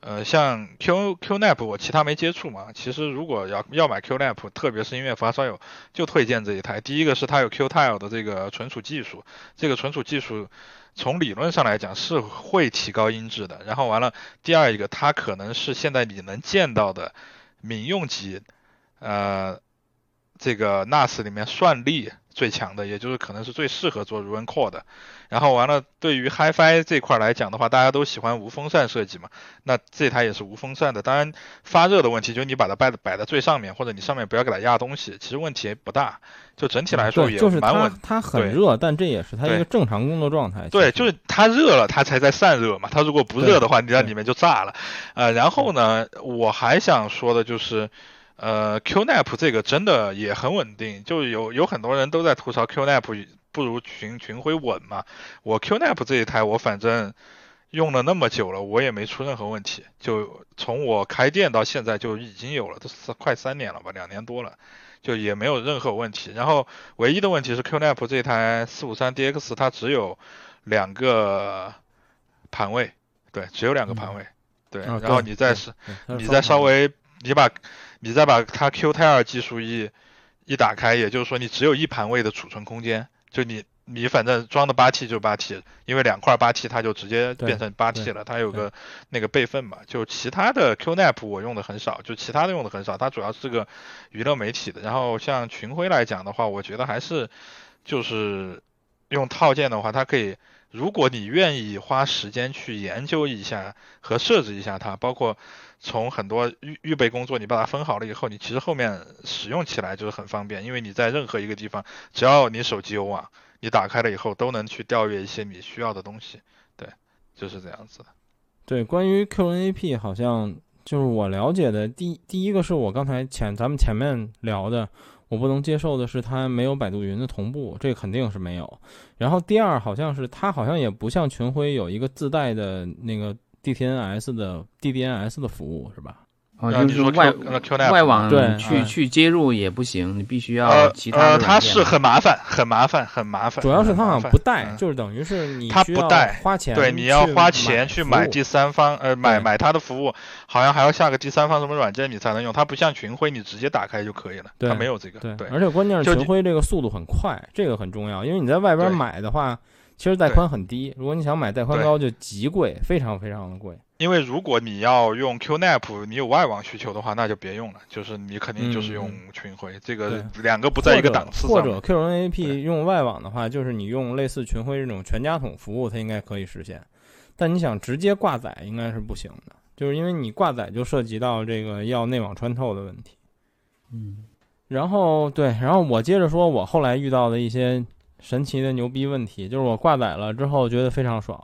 呃，像 Q QNAP 我其他没接触嘛，其实如果要要买 QNAP，特别是音乐发烧友，就推荐这一台。第一个是它有 Qtile 的这个存储技术，这个存储技术从理论上来讲是会提高音质的。然后完了，第二一个它可能是现在你能见到的民用级，呃，这个 NAS 里面算力。最强的，也就是可能是最适合做 Run Core 的。然后完了，对于 HiFi 这块来讲的话，大家都喜欢无风扇设计嘛。那这台也是无风扇的。当然，发热的问题就是你把它摆摆在最上面，或者你上面不要给它压东西，其实问题不大。就整体来说也蛮稳。
它很热，但这也是它一个正常工作状态。
对，就是它热了，它才在散热嘛。它如果不热的话，你在里面就炸了。呃，然后呢，我还想说的就是。呃，QNAP 这个真的也很稳定，就有有很多人都在吐槽 QNAP 不如群群晖稳嘛。我 QNAP 这一台我反正用了那么久了，我也没出任何问题。就从我开店到现在就已经有了，都是快三年了吧，两年多了，就也没有任何问题。然后唯一的问题是 QNAP 这台四五三 DX 它只有两个盘位，对，只有两个盘位，对。然后你再是，你再稍微你把。你再把它 Qtile 技术一一打开，也就是说你只有一盘位的储存空间，就你你反正装的八 T 就八 T，因为两块八 T 它就直接变成八 T 了，它有个那个备份嘛。就其他的 QNAP 我用的很少，就其他的用的很少，它主要是个娱乐媒体的。然后像群晖来讲的话，我觉得还是就是用套件的话，它可以。如果你愿意花时间去研究一下和设置一下它，包括从很多预预备工作，你把它分好了以后，你其实后面使用起来就是很方便，因为你在任何一个地方，只要你手机有网，你打开了以后都能去调阅一些你需要的东西。对，就是这样子的。
对，关于 QNAP，好像就是我了解的第第一个是我刚才前咱们前面聊的。我不能接受的是它没有百度云的同步，这肯定是没有。然后第二，好像是它好像也不像群晖有一个自带的那个 DTNS 的 DDNS 的服务，是吧？
啊，就是外外网
对
去去接入也不行，你必须要其他
呃，它是很麻烦，很麻烦，很麻烦。
主要是它好像不带，就是等于是你
它不带
花钱，
对，你要花钱
去
买第三方，呃，买买它的服务，好像还要下个第三方什么软件你才能用。它不像群晖，你直接打开就可以了，它没有这个。
对，而且关键是群晖这个速度很快，这个很重要，因为你在外边买的话，其实带宽很低，如果你想买带宽高就极贵，非常非常的贵。
因为如果你要用 QNAP，你有外网需求的话，那就别用了。就是你肯定就是用群晖，这个两个不在一个档次
上。或者 QNAP 用外网的话，就是你用类似群晖这种全家桶服务，它应该可以实现。但你想直接挂载，应该是不行的，就是因为你挂载就涉及到这个要内网穿透的问题。
嗯，
然后对，然后我接着说，我后来遇到的一些神奇的牛逼问题，就是我挂载了之后觉得非常爽。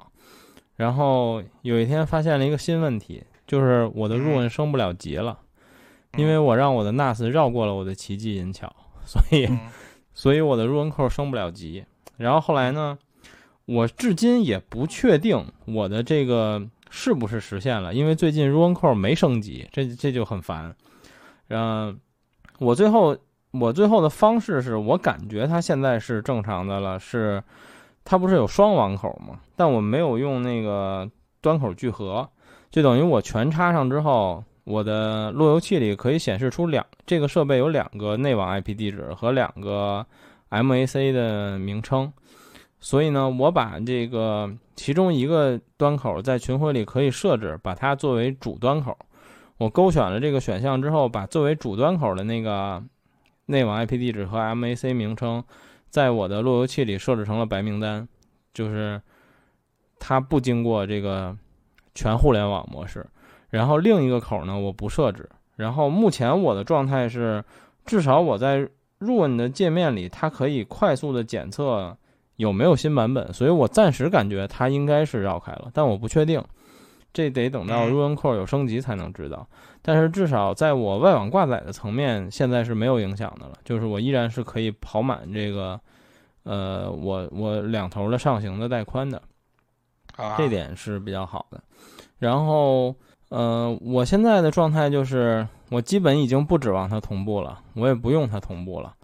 然后有一天发现了一个新问题，就是我的 Run 升不了级了，因为我让我的 NAS 绕过了我的奇迹银桥，所以，[LAUGHS] 所以我的 Run 扣升不了级。然后后来呢，我至今也不确定我的这个是不是实现了，因为最近 Run 扣没升级，这这就很烦。嗯，我最后我最后的方式是我感觉它现在是正常的了，是。它不是有双网口吗？但我没有用那个端口聚合，就等于我全插上之后，我的路由器里可以显示出两这个设备有两个内网 IP 地址和两个 MAC 的名称。所以呢，我把这个其中一个端口在群晖里可以设置，把它作为主端口。我勾选了这个选项之后，把作为主端口的那个内网 IP 地址和 MAC 名称。在我的路由器里设置成了白名单，就是它不经过这个全互联网模式。然后另一个口呢，我不设置。然后目前我的状态是，至少我在 Run 的界面里，它可以快速的检测有没有新版本，所以我暂时感觉它应该是绕开了，但我不确定。这得等到 Run Core 有升级才能知道。但是至少在我外网挂载的层面，现在是没有影响的了，就是我依然是可以跑满这个，呃，我我两头的上行的带宽的，这点是比较好的。然后，呃，我现在的状态就是，我基本已经不指望它同步了，我也不用它同步了，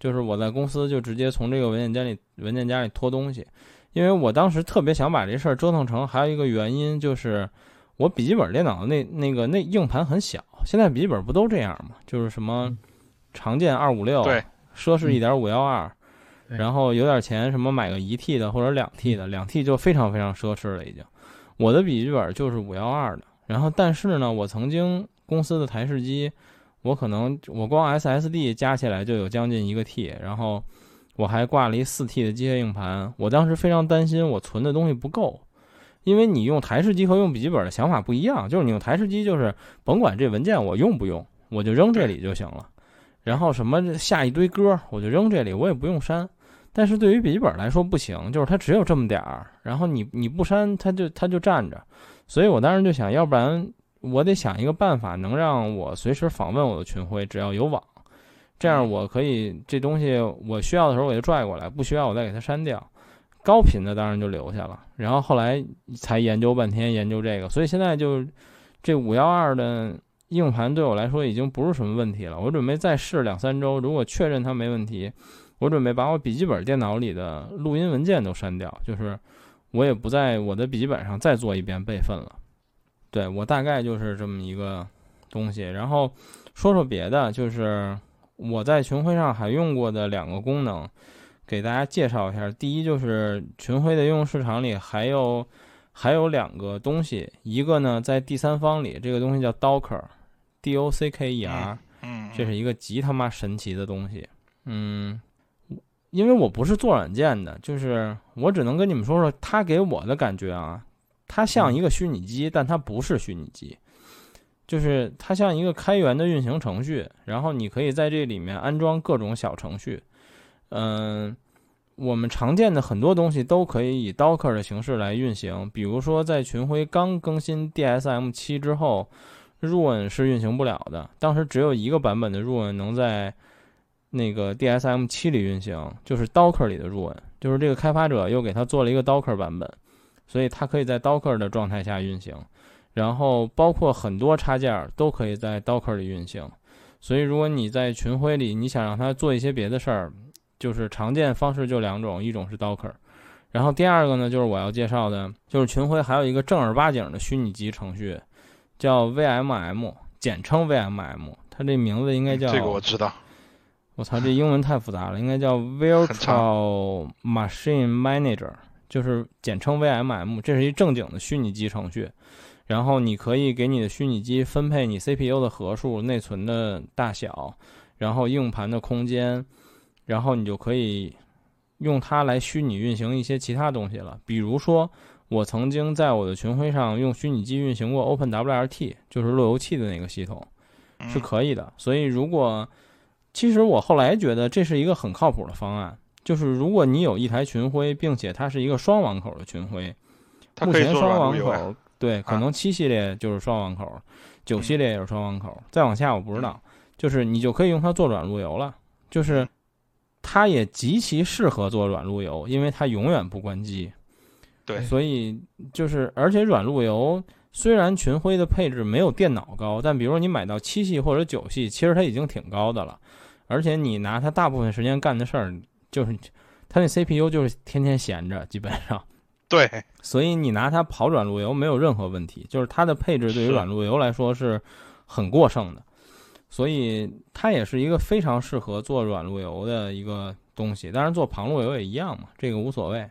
就是我在公司就直接从这个文件夹里文件夹里拖东西，因为我当时特别想把这事儿折腾成，还有一个原因就是。我笔记本电脑那那个那硬盘很小，现在笔记本不都这样吗？就是什么常见二五六，
对，
奢侈一点五幺二，然后有点钱什么买个一 T 的或者两 T 的，两 T 就非常非常奢侈了已经。我的笔记本就是五幺二的，然后但是呢，我曾经公司的台式机，我可能我光 SSD 加起来就有将近一个 T，然后我还挂了一四 T 的机械硬盘，我当时非常担心我存的东西不够。因为你用台式机和用笔记本的想法不一样，就是你用台式机就是甭管这文件我用不用，我就扔这里就行了。然后什么下一堆歌，我就扔这里，我也不用删。但是对于笔记本来说不行，就是它只有这么点儿，然后你你不删，它就它就站着。所以我当时就想，要不然我得想一个办法，能让我随时访问我的群晖，只要有网，这样我可以这东西我需要的时候我就拽过来，不需要我再给它删掉。高频的当然就留下了，然后后来才研究半天研究这个，所以现在就这五幺二的硬盘对我来说已经不是什么问题了。我准备再试两三周，如果确认它没问题，我准备把我笔记本电脑里的录音文件都删掉，就是我也不在我的笔记本上再做一遍备份了。对我大概就是这么一个东西。然后说说别的，就是我在群晖上还用过的两个功能。给大家介绍一下，第一就是群晖的应用市场里还有还有两个东西，一个呢在第三方里，这个东西叫 Docker，D O C K E R，
嗯，
这是一个极他妈神奇的东西，嗯，因为我不是做软件的，就是我只能跟你们说说它给我的感觉啊，它像一个虚拟机，但它不是虚拟机，就是它像一个开源的运行程序，然后你可以在这里面安装各种小程序。嗯，我们常见的很多东西都可以以 Docker 的形式来运行。比如说，在群晖刚更新 DSM 七之后，Run 是运行不了的。当时只有一个版本的 Run 能在那个 DSM 七里运行，就是 Docker 里的 Run，就是这个开发者又给他做了一个 Docker 版本，所以它可以在 Docker 的状态下运行。然后，包括很多插件都可以在 Docker 里运行。所以，如果你在群晖里，你想让它做一些别的事儿。就是常见方式就两种，一种是 Docker，然后第二个呢，就是我要介绍的，就是群晖还有一个正儿八经的虚拟机程序，叫 VMM，简称 VMM，它这名字应该叫
这个我知道，
我操，这英文太复杂了，应该叫 Virtual Machine Manager，就是简称 VMM，这是一正经的虚拟机程序，然后你可以给你的虚拟机分配你 CPU 的核数、内存的大小，然后硬盘的空间。然后你就可以用它来虚拟运行一些其他东西了，比如说我曾经在我的群晖上用虚拟机运行过 OpenWRT，就是路由器的那个系统，是可以的。所以如果其实我后来觉得这是一个很靠谱的方案，就是如果你有一台群晖，并且它是一个双网口的群晖，目前双网口对，可能七系列就是双网口，九系列也是双网口，再往下我不知道，就是你就可以用它做软路由了，就是。它也极其适合做软路由，因为它永远不关机。
对，
所以就是，而且软路由虽然群晖的配置没有电脑高，但比如说你买到七系或者九系，其实它已经挺高的了。而且你拿它大部分时间干的事儿，就是它那 CPU 就是天天闲着，基本上。
对，
所以你拿它跑软路由没有任何问题，就是它的配置对于软路由来说是很过剩的。所以它也是一个非常适合做软路由的一个东西，当然做旁路由也一样嘛，这个无所谓。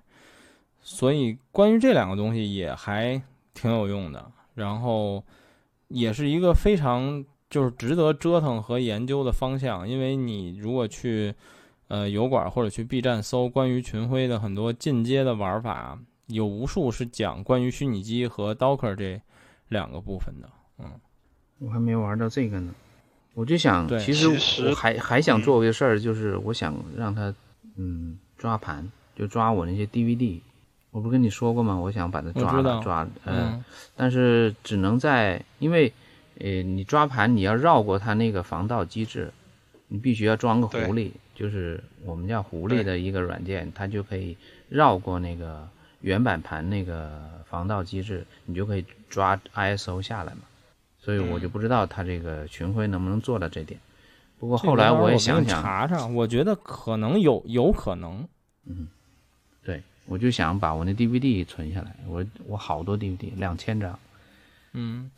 所以关于这两个东西也还挺有用的，然后也是一个非常就是值得折腾和研究的方向。因为你如果去呃油管或者去 B 站搜关于群晖的很多进阶的玩法，有无数是讲关于虚拟机和 Docker 这两个部分的。嗯，
我还没玩到这个呢。我就想，其实我还还想做一个事儿，就是我想让他，嗯，抓盘，就抓我那些 DVD，我不跟你说过吗？我想把它抓了抓，嗯，但是只能在，因为，呃，你抓盘你要绕过它那个防盗机制，你必须要装个狐狸，就是我们叫狐狸的一个软件，它就可以绕过那个原版盘那个防盗机制，你就可以抓 ISO 下来嘛。所以我就不知道它这个群晖能不能做到这点。不过后来
我
也想想，
查查，我觉得可能有，有可能，
嗯。对我就想把我那 DVD 存下来，我我好多 DVD，两千张，
嗯，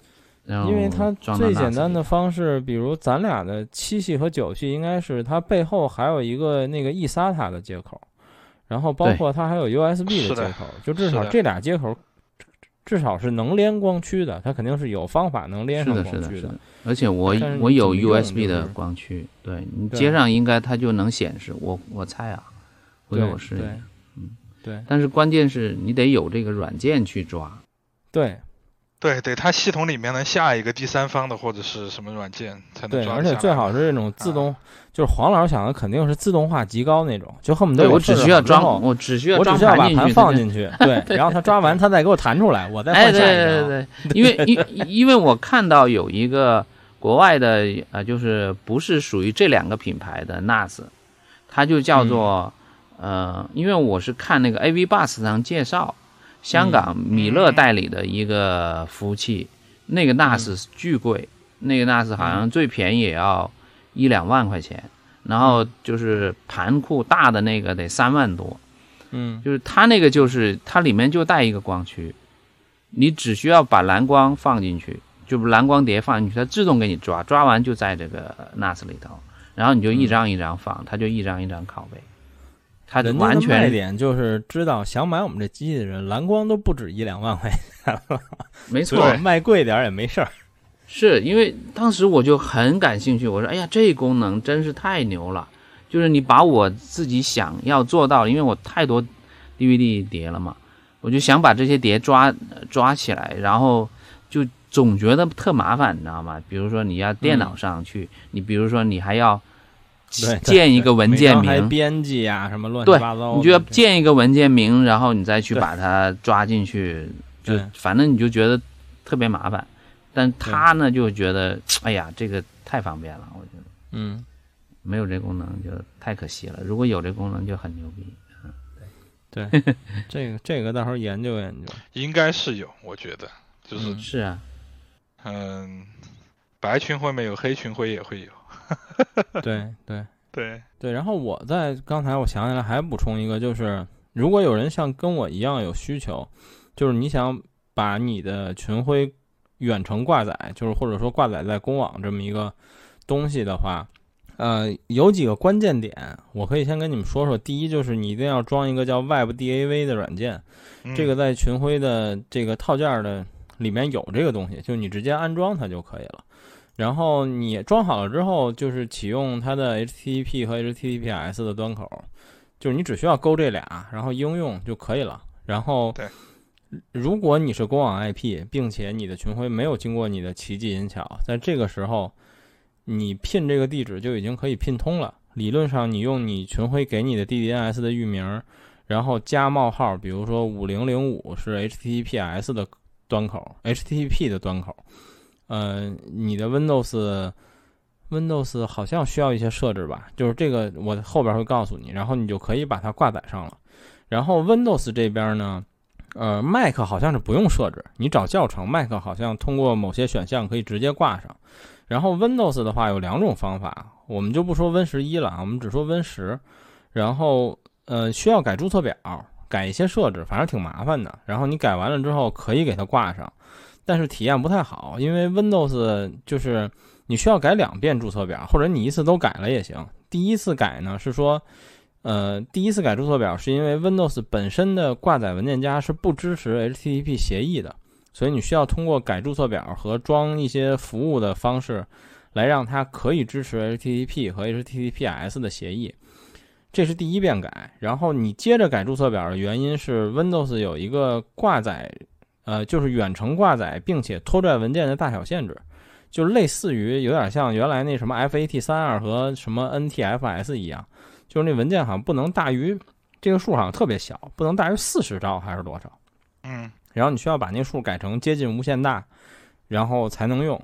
因
为它最简单的方式，比如咱俩的七系和九系，应该是它背后还有一个那个 eSATA 的接口，然后包括它还有 USB 的接口，就至少这俩接口至少是能连光驱的，它肯定是有方法能连上光驱
的。而且我我有 USB 的光驱，对你接上应该它就能显示。我我猜啊，回头我试一下。
嗯对，
但是关键是你得有这个软件去抓，
对，
对，得它系统里面能下一个第三方的或者是什么软件才能
装。对，而且最好是这种自动，就是黄老师想的肯定是自动化极高那种，就恨不得
我只需要装，
我
只需要
我只需要把
盘
放进去，对，然后他抓完他再给我弹出来，我再换
下一个。对对对，因为因 [LAUGHS] 因为我看到有一个国外的呃，就是不是属于这两个品牌的 NAS，它就叫做。呃，因为我是看那个 AV Bus 上介绍，香港米勒代理的一个服务器，那个 NAS 巨贵，那个 NAS 好像最便宜也要一两万块钱，然后就是盘库大的那个得三万多，
嗯，
就是它那个就是它里面就带一个光驱，你只需要把蓝光放进去，就蓝光碟放进去，它自动给你抓，抓完就在这个 NAS 里头，然后你就一张一张放，它就一张一张拷贝。它完全
卖点就是知道想买我们这机器的人，蓝光都不止一两万块钱了。
没错，
卖贵点也没事儿。
是因为当时我就很感兴趣，我说：“哎呀，这功能真是太牛了！就是你把我自己想要做到，因为我太多 DVD 碟了嘛，我就想把这些碟抓抓起来，然后就总觉得特麻烦，你知道吗？比如说你要电脑上去，你比如说你还要。”建一个文件名，
编辑啊，什么乱七八糟，
你就要建一个文件名，然后你再去把它抓进去，就反正你就觉得特别麻烦。但他呢就觉得，哎呀，这个太方便了，我觉得，
嗯，
没有这功能就太可惜了。如果有这功能就很牛逼，
嗯，对，对，[LAUGHS] 这个这个到时候研究研究，
应该是有，我觉得。就是
是啊，
嗯，白群会没有，黑群会也会有。[LAUGHS]
对对
对
对，然后我在刚才我想起来还补充一个，就是如果有人像跟我一样有需求，就是你想把你的群晖远程挂载，就是或者说挂载在公网这么一个东西的话，呃，有几个关键点，我可以先跟你们说说。第一就是你一定要装一个叫 WebDAV 的软件，这个在群晖的这个套件的里面有这个东西，就你直接安装它就可以了。然后你装好了之后，就是启用它的 HTTP 和 HTTPS 的端口，就是你只需要勾这俩，然后应用就可以了。然后，如果你是公网 IP，并且你的群晖没有经过你的奇技淫巧，在这个时候，你聘这个地址就已经可以聘通了。理论上，你用你群晖给你的 DDNS 的域名，然后加冒号，比如说五零零五是 HTTPS 的端口，HTTP 的端口。呃，你的 Windows Windows 好像需要一些设置吧？就是这个，我后边会告诉你，然后你就可以把它挂载上了。然后 Windows 这边呢，呃，Mac 好像是不用设置，你找教程，Mac 好像通过某些选项可以直接挂上。然后 Windows 的话有两种方法，我们就不说 Win 十一了，我们只说 Win 十。然后呃，需要改注册表，改一些设置，反正挺麻烦的。然后你改完了之后，可以给它挂上。但是体验不太好，因为 Windows 就是你需要改两遍注册表，或者你一次都改了也行。第一次改呢是说，呃，第一次改注册表是因为 Windows 本身的挂载文件夹是不支持 HTTP 协议的，所以你需要通过改注册表和装一些服务的方式，来让它可以支持 HTTP 和 HTTPS 的协议。这是第一遍改，然后你接着改注册表的原因是 Windows 有一个挂载。呃，就是远程挂载并且拖拽文件的大小限制，就类似于有点像原来那什么 FAT 三二和什么 NTFS 一样，就是那文件好像不能大于这个数好像特别小，不能大于四十兆还是多少？
嗯，
然后你需要把那数改成接近无限大，然后才能用。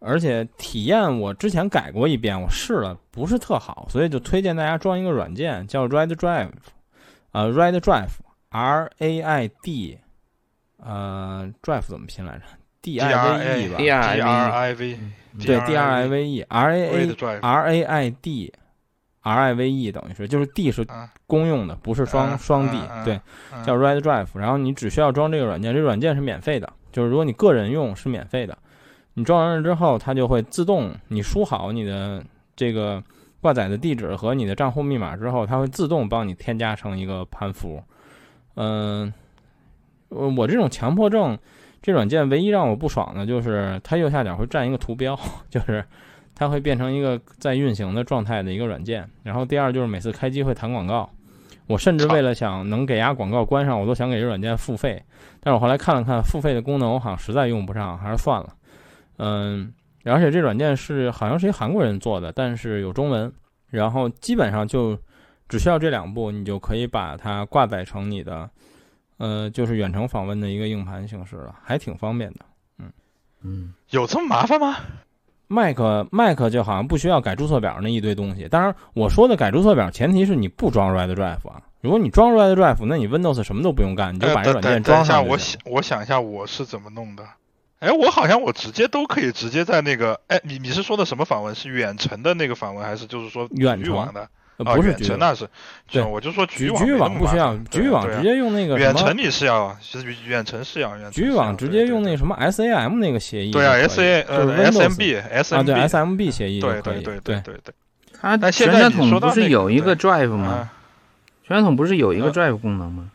而且体验我之前改过一遍，我试了不是特好，所以就推荐大家装一个软件叫 Red Drive，呃，Red Drive，R A I D，呃，Drive 怎么拼来着？D I V E 吧
，D R I V，
对，D R I V E，R A A R A I D，R I V E 等于是就是 D 是公用的，不是双双 D，对，叫 Red Drive，然后你只需要装这个软件，这软件是免费的，就是如果你个人用是免费的。你装完了之后，它就会自动，你输好你的这个挂载的地址和你的账户密码之后，它会自动帮你添加成一个盘符。嗯，我这种强迫症，这软件唯一让我不爽的就是它右下角会占一个图标，[LAUGHS] 就是它会变成一个在运行的状态的一个软件。然后第二就是每次开机会弹广告，我甚至为了想能给压广告关上，我都想给这软件付费。但是我后来看了看付费的功能，我好像实在用不上，还是算了。嗯，而且这软件是好像是一韩国人做的，但是有中文，然后基本上就只需要这两步，你就可以把它挂载成你的，呃，就是远程访问的一个硬盘形式了，还挺方便的。
嗯嗯，
有这么麻烦吗
？Mac Mac 就好像不需要改注册表那一堆东西。当然，我说的改注册表前提是你不装 Red Drive 啊。如果你装 Red Drive，那你 Windows 什么都不用干，你就把这软件装上。
我想我想一下我是怎么弄的。哎，我好像我直接都可以直接在那个，哎，你你是说的什么访问？是远程的那个访问，还是就是说
远
程网的？
啊，不是
远程那是，
对，
我就说
局
局域
网不需要，局域网直接用那个
远程你是要，其实远程是要，
局域网直接用那什么 SAM 那个协议，
对啊，SA
呃
SMB，SMB
啊对 SMB 协议
对
对
对对对
对。
它
全传
统不是有一个 Drive 吗？全家桶不是有一个 Drive 功能吗？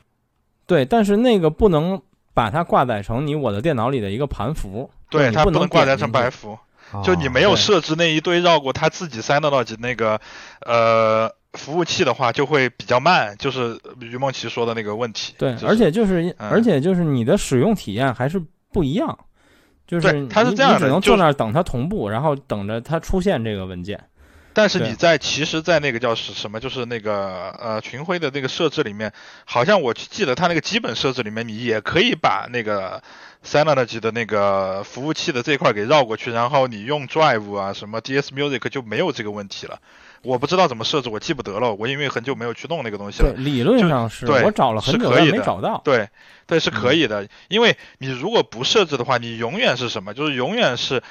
对，但是那个不能把它挂载成你我的电脑里的一个盘符。
对，它
不
能挂载成白符，就你没有设置那一堆绕过它自己 Synology 那个呃服务器的话，就会比较慢，就是于梦琪说的那个问题。
对，而且就是而且就是你的使用体验还是不一样，就是
它是这样的，
你只能坐那儿等它同步，然后等着它出现这个文件。
但是你在其实，在那个叫是什么，就是那个呃群晖的那个设置里面，好像我记得它那个基本设置里面，你也可以把那个。Synology 的那个服务器的这块给绕过去，然后你用 Drive 啊什么 DS Music 就没有这个问题了。我不知道怎么设置，我记不得了。我因为很久没有去弄那个东西了。
理论上是，我找了很久
但
没找到。
对，对，是可以的。因为你如果不设置的话，你永远是什么？就是永远是。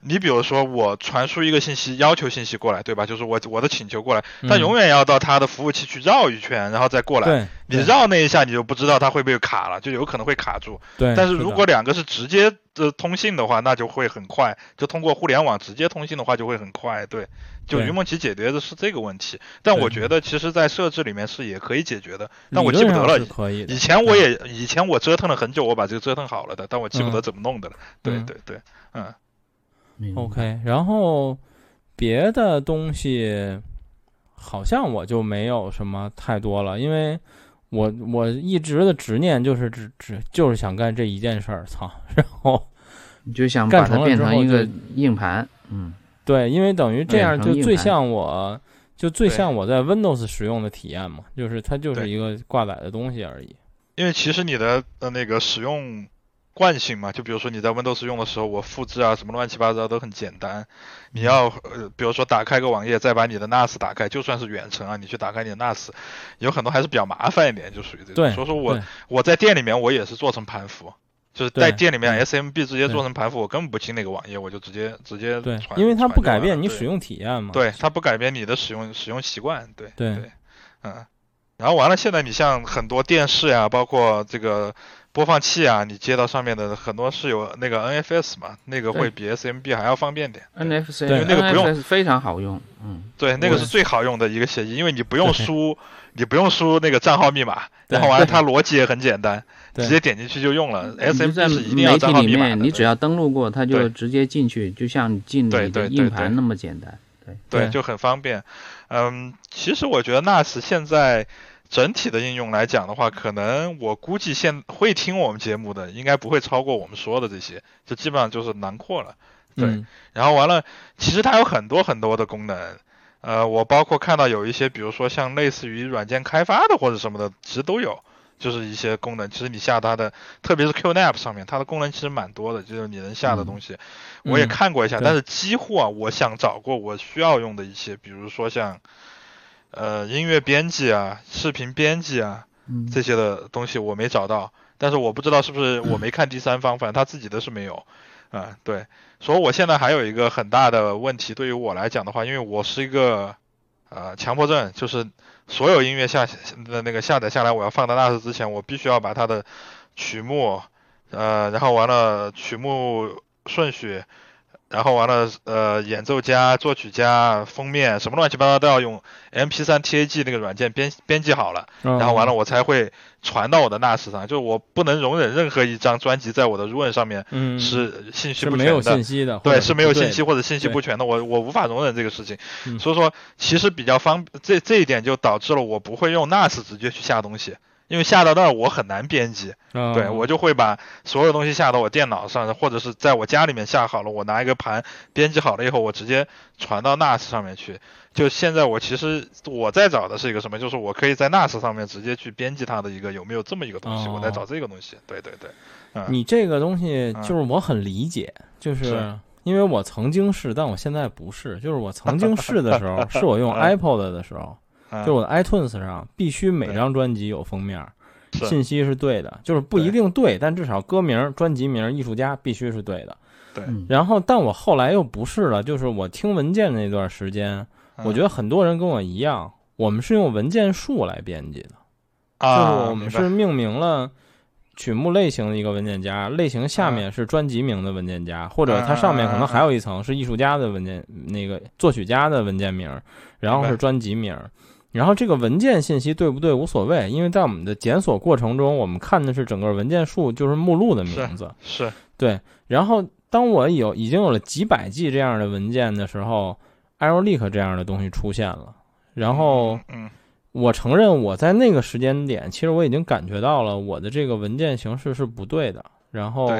你比如说，我传输一个信息，要求信息过来，对吧？就是我我的请求过来，它永远要到它的服务器去绕一圈，然后再过来。你绕那一下，你就不知道它会不会卡了，就有可能会卡住。
对。
但是如果两个是直接的通信的话，那就会很快，就通过互联网直接通信的话就会很快。对。就云梦琪解决的是这个问题，但我觉得其实在设置里面是也可以解决的，但我记不得了。
可以。
以前我也以前我折腾了很久，我把这个折腾好了的，但我记不得怎么弄的了。对对对，嗯。
OK，然后别的东西好像我就没有什么太多了，因为我我一直的执念就是只只就是想干这一件事儿，操！然后
你就想把它变成一个硬盘，嗯，
对，因为等于这样就最像我就最像我在 Windows 使用的体验嘛，就是它就是一个挂载的东西而已。
因为其实你的呃那个使用。惯性嘛，就比如说你在 Windows 用的时候，我复制啊什么乱七八糟都很简单。你要呃，比如说打开个网页，再把你的 NAS 打开，就算是远程啊，你去打开你的 NAS，有很多还是比较麻烦一点，就属于这种。所以说我我在店里面我也是做成盘符，就是在店里面 SMB 直接做成盘符，我根本不进那个网页，我就直接直接
对，因为它不改变你使用体验嘛。
对，它不改变你的使用使用习惯。对
对
对，嗯。然后完了，现在你像很多电视呀，包括这个。播放器啊，你接到上面的很多是有那个 NFS 嘛，那个会比 SMB 还要方便点。
NFS
因为那个不用
非常好用。嗯，
对，那个是最好用的一个协议，因为你不用输，[LAUGHS] 你不用输那个账号密码，然后完了它逻辑也很简单，直接点进去就用了。SMB 是一定要账号密码。
你只要登录过，它就直接进去，就像进你的硬盘那么简单。对
对，就很方便。嗯，其实我觉得 NAS 现在。整体的应用来讲的话，可能我估计现会听我们节目的应该不会超过我们说的这些，就基本上就是囊括了。对，然后完了，其实它有很多很多的功能，呃，我包括看到有一些，比如说像类似于软件开发的或者什么的，其实都有，就是一些功能。其实你下它的，特别是 QNAP 上面，它的功能其实蛮多的，就是你能下的东西。我也看过一下，但是几乎啊，我想找过我需要用的一些，比如说像呃音乐编辑啊、视频编辑啊这些的东西，我没找到。但是我不知道是不是我没看第三方，反正他自己的是没有。啊，对，所以我现在还有一个很大的问题，对于我来讲的话，因为我是一个呃强迫症，就是所有音乐下的那个下载下来，我要放到 NAS 之前，我必须要把它的曲目，呃，然后完了曲目顺序。然后完了，呃，演奏家、作曲家、封面什么乱七八糟都要用 MP3 TAG 那个软件编编辑好了，然后完了我才会传到我的 NAS 上。就是我不能容忍任何一张专辑在我的 RUN 上面是信息不全的，
没有信息的，
对，是没有信息或者信息不全的，我我无法容忍这个事情。所以说，其实比较方这这一点就导致了我不会用 NAS 直接去下东西。因为下到那儿我很难编辑，对我就会把所有东西下到我电脑上，或者是在我家里面下好了，我拿一个盘编辑好了以后，我直接传到 NAS 上面去。就现在我其实我在找的是一个什么，就是我可以在 NAS 上面直接去编辑它的一个有没有这么一个东西，我在找这个东西。对对对，
你这个东西就是我很理解，就是因为我曾经是，但我现在不是，就是我曾经是的时候，[LAUGHS] 是我用 iPod 的时候。就我的 iTunes 上必须每张专辑有封面，信息是对的，就是不一定对，但至少歌名、专辑名、艺术家必须是对的。
对。
然后，但我后来又不是了，就是我听文件那段时间，我觉得很多人跟我一样，我们是用文件数来编辑的，就是我们是命名了曲目类型的一个文件夹，类型下面是专辑名的文件夹，或者它上面可能还有一层是艺术家的文件，那个作曲家的文件名，然后是专辑名。然后这个文件信息对不对无所谓，因为在我们的检索过程中，我们看的是整个文件数，就是目录的名字。
是，
对。然后当我有已经有了几百 G 这样的文件的时候 a e r l e a k 这样的东西出现了。然后，
嗯，
我承认我在那个时间点，其实我已经感觉到了我的这个文件形式是不对的。然后，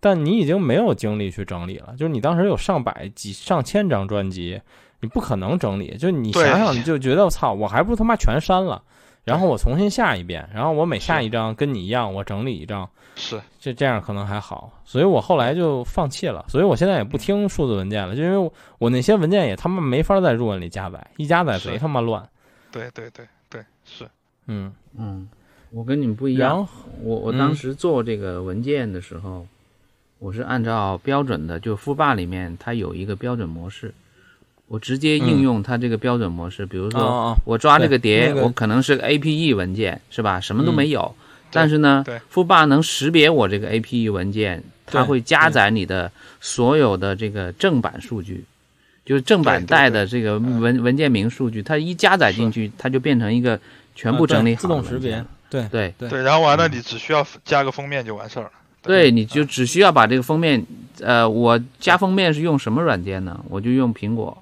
但你已经没有精力去整理了，就是你当时有上百、几上千张专辑。你不可能整理，就你想想，你就觉得我操，我还不如他妈全删了，然后我重新下一遍，然后我每下一张跟你一样，我整理一张，
是，
这这样可能还好，所以我后来就放弃了，所以我现在也不听数字文件了，就因为我那些文件也他妈没法在入文里加载，一加载贼他妈乱。
对对对对，是，
嗯。
嗯，我跟你们不一样，我我当时做这个文件的时候，我是按照标准的，就富霸里面它有一个标准模式。我直接应用它这个标准模式，比如说我抓这个碟，我可能是个 APE 文件，是吧？什么都没有，但是呢，富霸能识别我这个 APE 文件，它会加载你的所有的这个正版数据，就是正版带的这个文文件名数据，它一加载进去，它就变成一个全部整理好
自动识别。对
对
对，然后完了，你只需要加个封面就完事儿了。
对，你就只需要把这个封面，呃，我加封面是用什么软件呢？我就用苹果。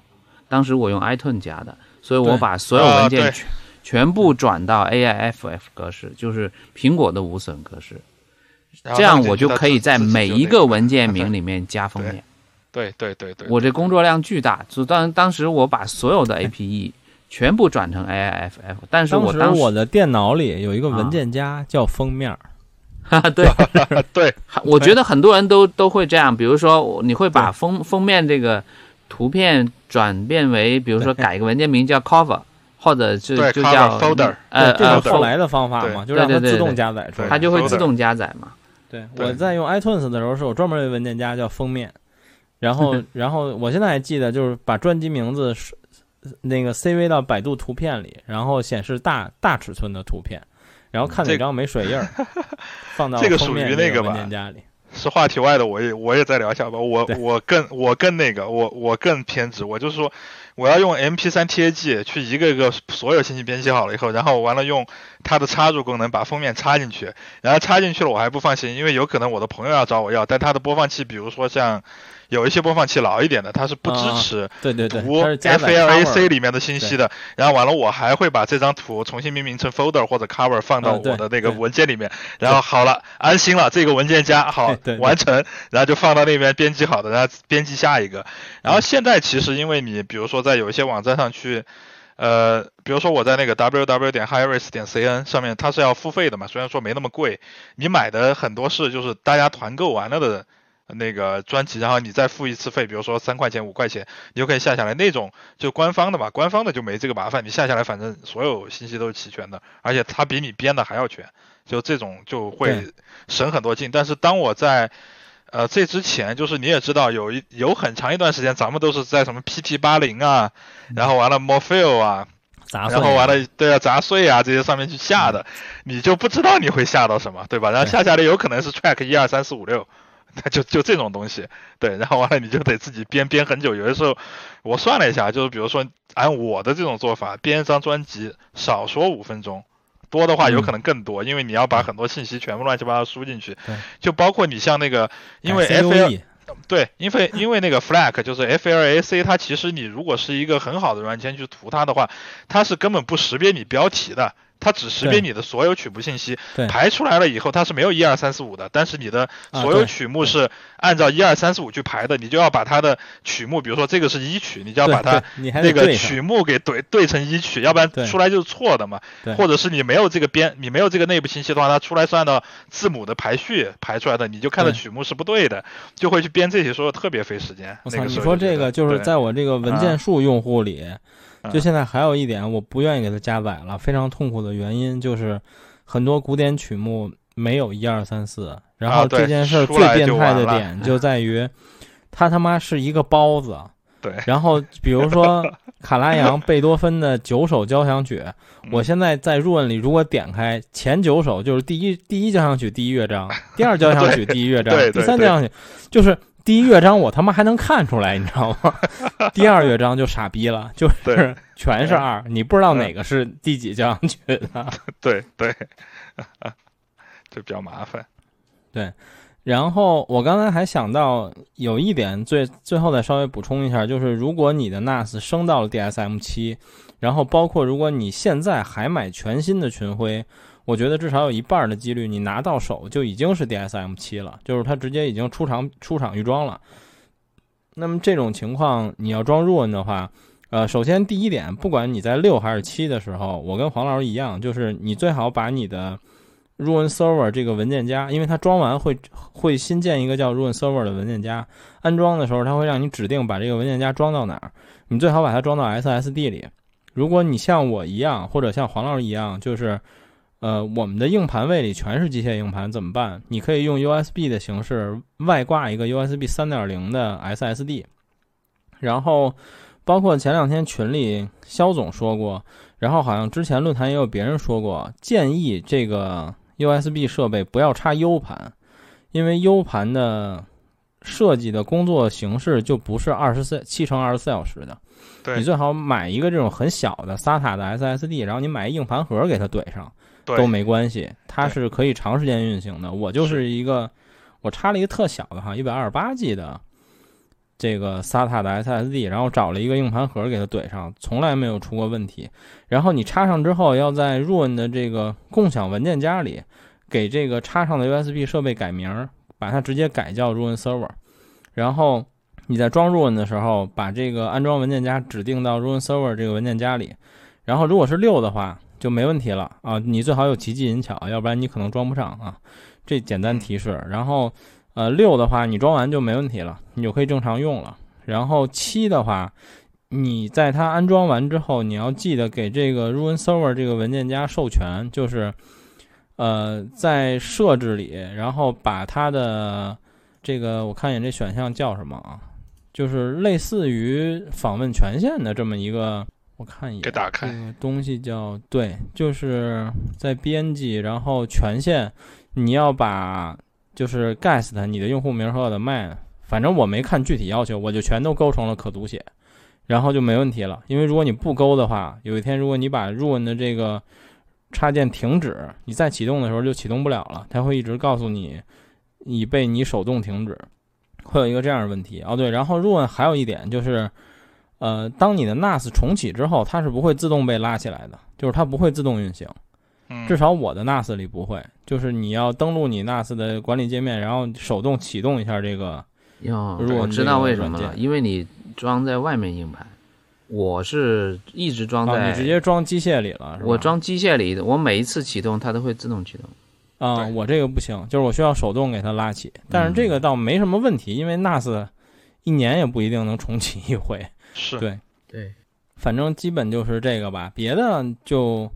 当时我用 iTunes 加的，所以我把所有文件全全部转到 AIFF 格式，就是苹果的无损格式，这样我就可以在每一个文件 [LAUGHS] 名里面加封面。
对对对对，
我这工作量巨大，就当当时我把所有的 APE 全部转成 AIFF，但是我
当时我的电脑里有一个文件夹叫封面。
哈，[LAUGHS] 对 [LAUGHS]
对，
我觉得很多人都都会这样，比如说你会把封封面这个。图片转变为，比如说改一个文件名叫 cover，或者是就叫
folder，
呃呃，
后来的方法嘛，就让它自动加载出来，
它就会自动加载嘛。
对，我在用 iTunes 的时候，是我专门的文件夹叫封面，然后 [LAUGHS] 然后我现在还记得，就是把专辑名字是那个 CV 到百度图片里，然后显示大大尺寸的图片，然后看哪张没水印儿，[LAUGHS] 放到封面
那个
文件夹里。
是话题外的，我也我也再聊一下吧。我我更我更那个，我我更偏执。我就是说，我要用 MP3 TAG 去一个一个所有信息编辑好了以后，然后完了用它的插入功能把封面插进去。然后插进去了，我还不放心，因为有可能我的朋友要找我要，但他的播放器，比如说像。有一些播放器老一点的，它是不支持
对对对
读 FLAC 里面的信息的。然后完了，我还会把这张图重新命名成 folder 或者 cover 放到我的那个文件里面。然后好了，安心了，这个文件夹好 [LAUGHS] 完成，然后就放到那边编辑好的，然后编辑下一个。然后现在其实因为你比如说在在有一些网站上去，呃，比如说我在那个 www 点 hiris 点 cn 上面，它是要付费的嘛，虽然说没那么贵，你买的很多是就是大家团购完了的。那个专辑，然后你再付一次费，比如说三块钱、五块钱，你就可以下下来。那种就官方的嘛，官方的就没这个麻烦，你下下来反正所有信息都是齐全的，而且它比你编的还要全，就这种就会省很多劲。但是当我在呃这之前，就是你也知道，有一有很长一段时间，咱们都是在什么 PT 八零啊，然后完了 Morpheo 啊，然后完了对啊杂碎啊这些上面去下的，你就不知道你会下到什么，对吧？然后下下来有可能是 Track 一二三四五六。那就就这种东西，对，然后完了你就得自己编编很久。有的时候我算了一下，就是比如说按我的这种做法，编一张专辑少说五分钟，多的话有可能更多，因为你要把很多信息全部乱七八糟输进去。就包括你像那个，因为 F L 对，因为因为那个 FLAC 就是 F L A C，它其实你如果是一个很好的软件去涂它的话，它是根本不识别你标题的。它只识别你的所有曲目信息，排出来了以后，它是没有一二三四五的。但是你的所有曲目是按照一二三四五去排的，你就要把它的曲目，比如说这个是一曲，你就要把它那个曲目给对对成一曲，要不然出来就是错的嘛。或者是你没有这个编，你没有这个内部信息的话，它出来是按照字母的排序排出来的，你就看的曲目是不对的，就会去编这些，说特别费时间。
我操，你说这个就是在我这个文件数用户里。就现在还有一点，我不愿意给它加载了，非常痛苦的原因就是，很多古典曲目没有一二三四。然后这件事最变态的点就在于，它他妈是一个包子。
对。
然后比如说 [LAUGHS] 卡拉扬、贝多芬的九首交响曲，我现在在入文里如果点开前九首，就是第一第一交响曲第一乐章，第二交响曲 [LAUGHS] 第一乐章，第三交响曲就是。第一乐章我他妈还能看出来，你知道吗？[LAUGHS] 第二乐章就傻逼了，就是全是二，你不知道哪个是第几交响曲的。
对 [LAUGHS] 对，[LAUGHS] 就比较麻烦。
对，然后我刚才还想到有一点，最最后再稍微补充一下，就是如果你的 NAS 升到了 DSM 七，然后包括如果你现在还买全新的群晖。我觉得至少有一半的几率，你拿到手就已经是 DSM 七了，就是它直接已经出厂出厂预装了。那么这种情况，你要装 Ruin 的话，呃，首先第一点，不管你在六还是七的时候，我跟黄老师一样，就是你最好把你的 Ruin Server 这个文件夹，因为它装完会会新建一个叫 Ruin Server 的文件夹，安装的时候它会让你指定把这个文件夹装到哪儿，你最好把它装到 SSD 里。如果你像我一样，或者像黄老师一样，就是。呃，我们的硬盘位里全是机械硬盘，怎么办？你可以用 USB 的形式外挂一个 USB 三点零的 SSD，然后包括前两天群里肖总说过，然后好像之前论坛也有别人说过，建议这个 USB 设备不要插 U 盘，因为 U 盘的设计的工作形式就不是二十四七乘二十四小时的，你最好买一个这种很小的 SATA 的 SSD，然后你买一硬盘盒给它怼上。都没关系，它是可以长时间运行的。我就是一个，我插了一个特小的哈，一百二十八 G 的这个 SATA 的 SSD，然后找了一个硬盘盒给它怼上，从来没有出过问题。然后你插上之后，要在 Run 的这个共享文件夹里给这个插上的 USB 设备改名，把它直接改叫 Run Server。然后你在装 Run 的时候，把这个安装文件夹指定到 Run Server 这个文件夹里。然后如果是六的话。就没问题了啊！你最好有奇技淫巧，要不然你可能装不上啊。这简单提示。然后，呃，六的话你装完就没问题了，你就可以正常用了。然后七的话，你在它安装完之后，你要记得给这个 Ruin Server 这个文件夹授权，就是，呃，在设置里，然后把它的这个我看一眼这选项叫什么啊？就是类似于访问权限的这么一个。我看一眼，
给打开。
东西叫对，就是在编辑，然后权限，你要把就是 guest 你的用户名和我的 man，反正我没看具体要求，我就全都勾成了可读写，然后就没问题了。因为如果你不勾的话，有一天如果你把 run 的这个插件停止，你再启动的时候就启动不了了，它会一直告诉你已被你手动停止，会有一个这样的问题。哦，对，然后 run 还有一点就是。呃，当你的 NAS 重启之后，它是不会自动被拉起来的，就是它不会自动运行。至少我的 NAS 里不会，就是你要登录你 NAS 的管理界面，然后手动启动一下这个。
哟，我知道为什么了，因为你装在外面硬盘，我是一直装在，
你直接装机械里了，
我装机械里的，我每一次启动它都会自动启动。
啊，我这个不行，就是我需要手动给它拉起。但是这个倒没什么问题，因为 NAS 一年也不一定能重启一回。
是
对
对，
反正基本就是这个吧。别的就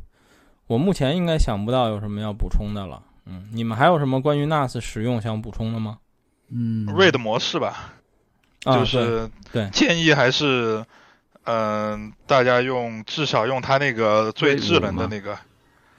我目前应该想不到有什么要补充的了。嗯，你们还有什么关于 NAS 使用想补充的吗？
嗯
，RAID 模式吧，就是
对
建议还是嗯，大家用至少用它那个最智能的那个。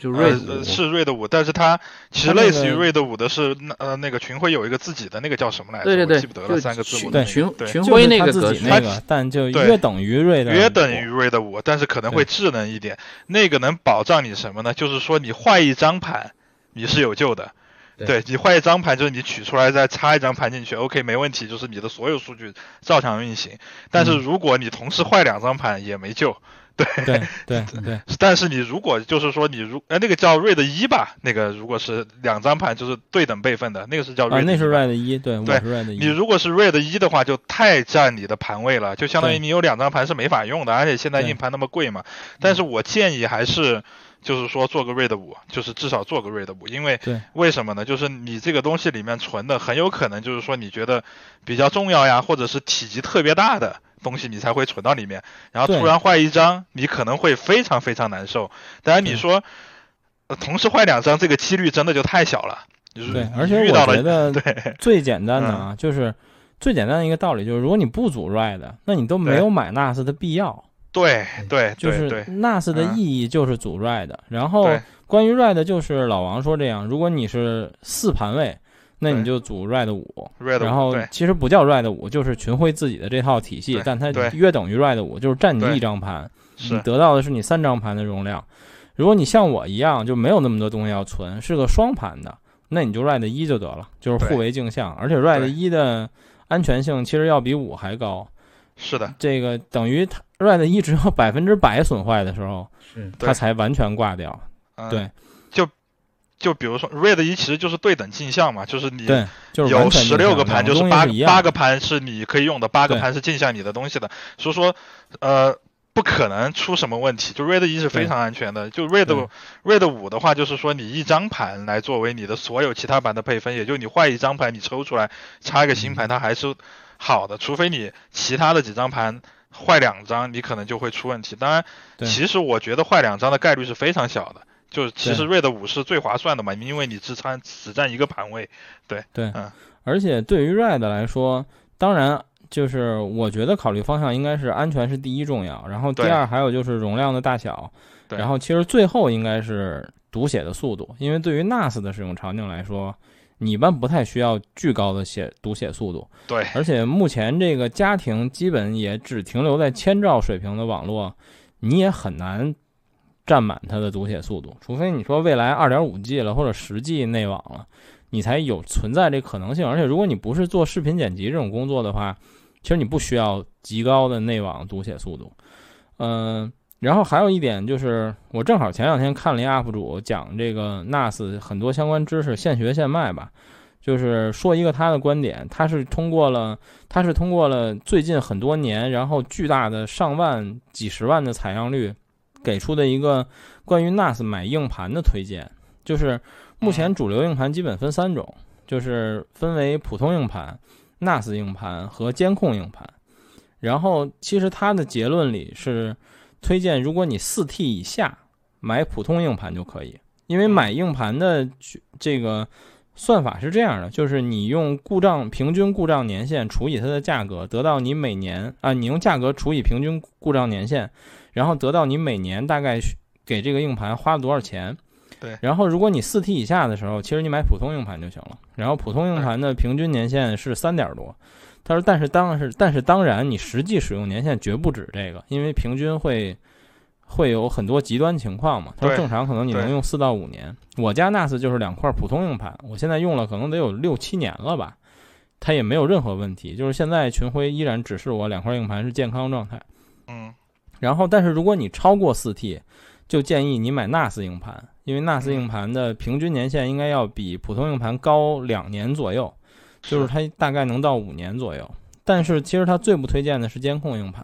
就瑞
是瑞的五，但是它其实类似于瑞的五的是那呃那个群晖有一个自己的那个叫什么来着？
对对对，
记不得了三个字母。
对
群群晖那个
自己那个，但就约等于瑞的
约等于瑞的五，但是可能会智能一点。那个能保障你什么呢？就是说你坏一张盘，你是有救的。对你坏一张盘，就是你取出来再插一张盘进去，OK 没问题，就是你的所有数据照常运行。但是如果你同时坏两张盘，也没救。[LAUGHS]
对对 [LAUGHS] 对对，
但是你如果就是说你如哎那个叫 RAID 一吧，那个如果是两张盘就是对等备份的那个是叫 RAID，
那是 RAID 一，对，
对
，RAID 一。
你如果是 RAID 一的话，就太占你的盘位了，就相当于你有两张盘是没法用的，而且现在硬盘那么贵嘛。但是我建议还是就是说做个 RAID 五，就是至少做个 RAID 五，因为为什么呢？就是你这个东西里面存的很有可能就是说你觉得比较重要呀，或者是体积特别大的。东西你才会存到里面，然后突然坏一张，你可能会非常非常难受。当然你说，同时坏两张，这个几率真的就太小了。
对，而且我觉得最简单的啊，就是最简单的一个道理就是，如果你不组 RAID，那你都没有买 NAS 的必要。
对对，
就是 NAS 的意义就是组 RAID。然后关于 RAID，就是老王说这样，如果你是四盘位。那你就组 RAID 五，然后其实不叫 RAID 五，就是群晖自己的这套体系，但它约等于 RAID 五，就是占你一张盘，你得到的是你三张盘的容量。如果你像我一样就没有那么多东西要存，是个双盘的，那你就 RAID 一就得了，就是互为镜像，而且 RAID 一的安全性其实要比五还高。
是的，
这个等于它 RAID 一只有百分之百损坏的时候，它才完全挂掉。对。
就比如说，RAID 一其实就是对等镜像嘛，就是你
有
十六个盘，就是八
八
个盘是你可以用的，八个盘是镜像你的东西的，所以说，呃，不可能出什么问题。就 RAID 一是非常安全的，就 RAID RAID 五的话，就是说你一张盘来作为你的所有其他盘的配分，也就你坏一张盘，你抽出来插一个新盘，它还是好的，除非你其他的几张盘坏两张，你可能就会出问题。当然，其实我觉得坏两张的概率是非常小的。就是其实 RAID 五是最划算的嘛，因为你只占只占一个盘位，对
对，
嗯，
而且对于 RAID 来说，当然就是我觉得考虑方向应该是安全是第一重要，然后第二还有就是容量的大小，然后其实最后应该是读写的速度，因为对于 NAS 的使用场景来说，你一般不太需要巨高的写读写速度，
对，
而且目前这个家庭基本也只停留在千兆水平的网络，你也很难。占满它的读写速度，除非你说未来二点五 G 了或者十 G 内网了，你才有存在这可能性。而且如果你不是做视频剪辑这种工作的话，其实你不需要极高的内网读写速度。嗯，然后还有一点就是，我正好前两天看了一 UP 主讲这个 NAS 很多相关知识，现学现卖吧，就是说一个他的观点，他是通过了，他是通过了最近很多年，然后巨大的上万、几十万的采样率。给出的一个关于 NAS 买硬盘的推荐，就是目前主流硬盘基本分三种，就是分为普通硬盘、NAS 硬盘和监控硬盘。然后其实他的结论里是推荐，如果你四 T 以下买普通硬盘就可以，因为买硬盘的这个算法是这样的，就是你用故障平均故障年限除以它的价格，得到你每年啊，你用价格除以平均故障年限。然后得到你每年大概给这个硬盘花了多少钱？
对。
然后如果你四 T 以下的时候，其实你买普通硬盘就行了。然后普通硬盘的平均年限是三点多。他说，但是当是但是当然，你实际使用年限绝不止这个，因为平均会会有很多极端情况嘛。他说正常可能你能用四到五年。我家 NAS 就是两块普通硬盘，我现在用了可能得有六七年了吧，它也没有任何问题。就是现在群晖依然指示我两块硬盘是健康状态。
嗯。
然后，但是如果你超过四 T，就建议你买 NAS 硬盘，因为 NAS 硬盘的平均年限应该要比普通硬盘高两年左右，就是它大概能到五年左右。但是其实它最不推荐的是监控硬盘，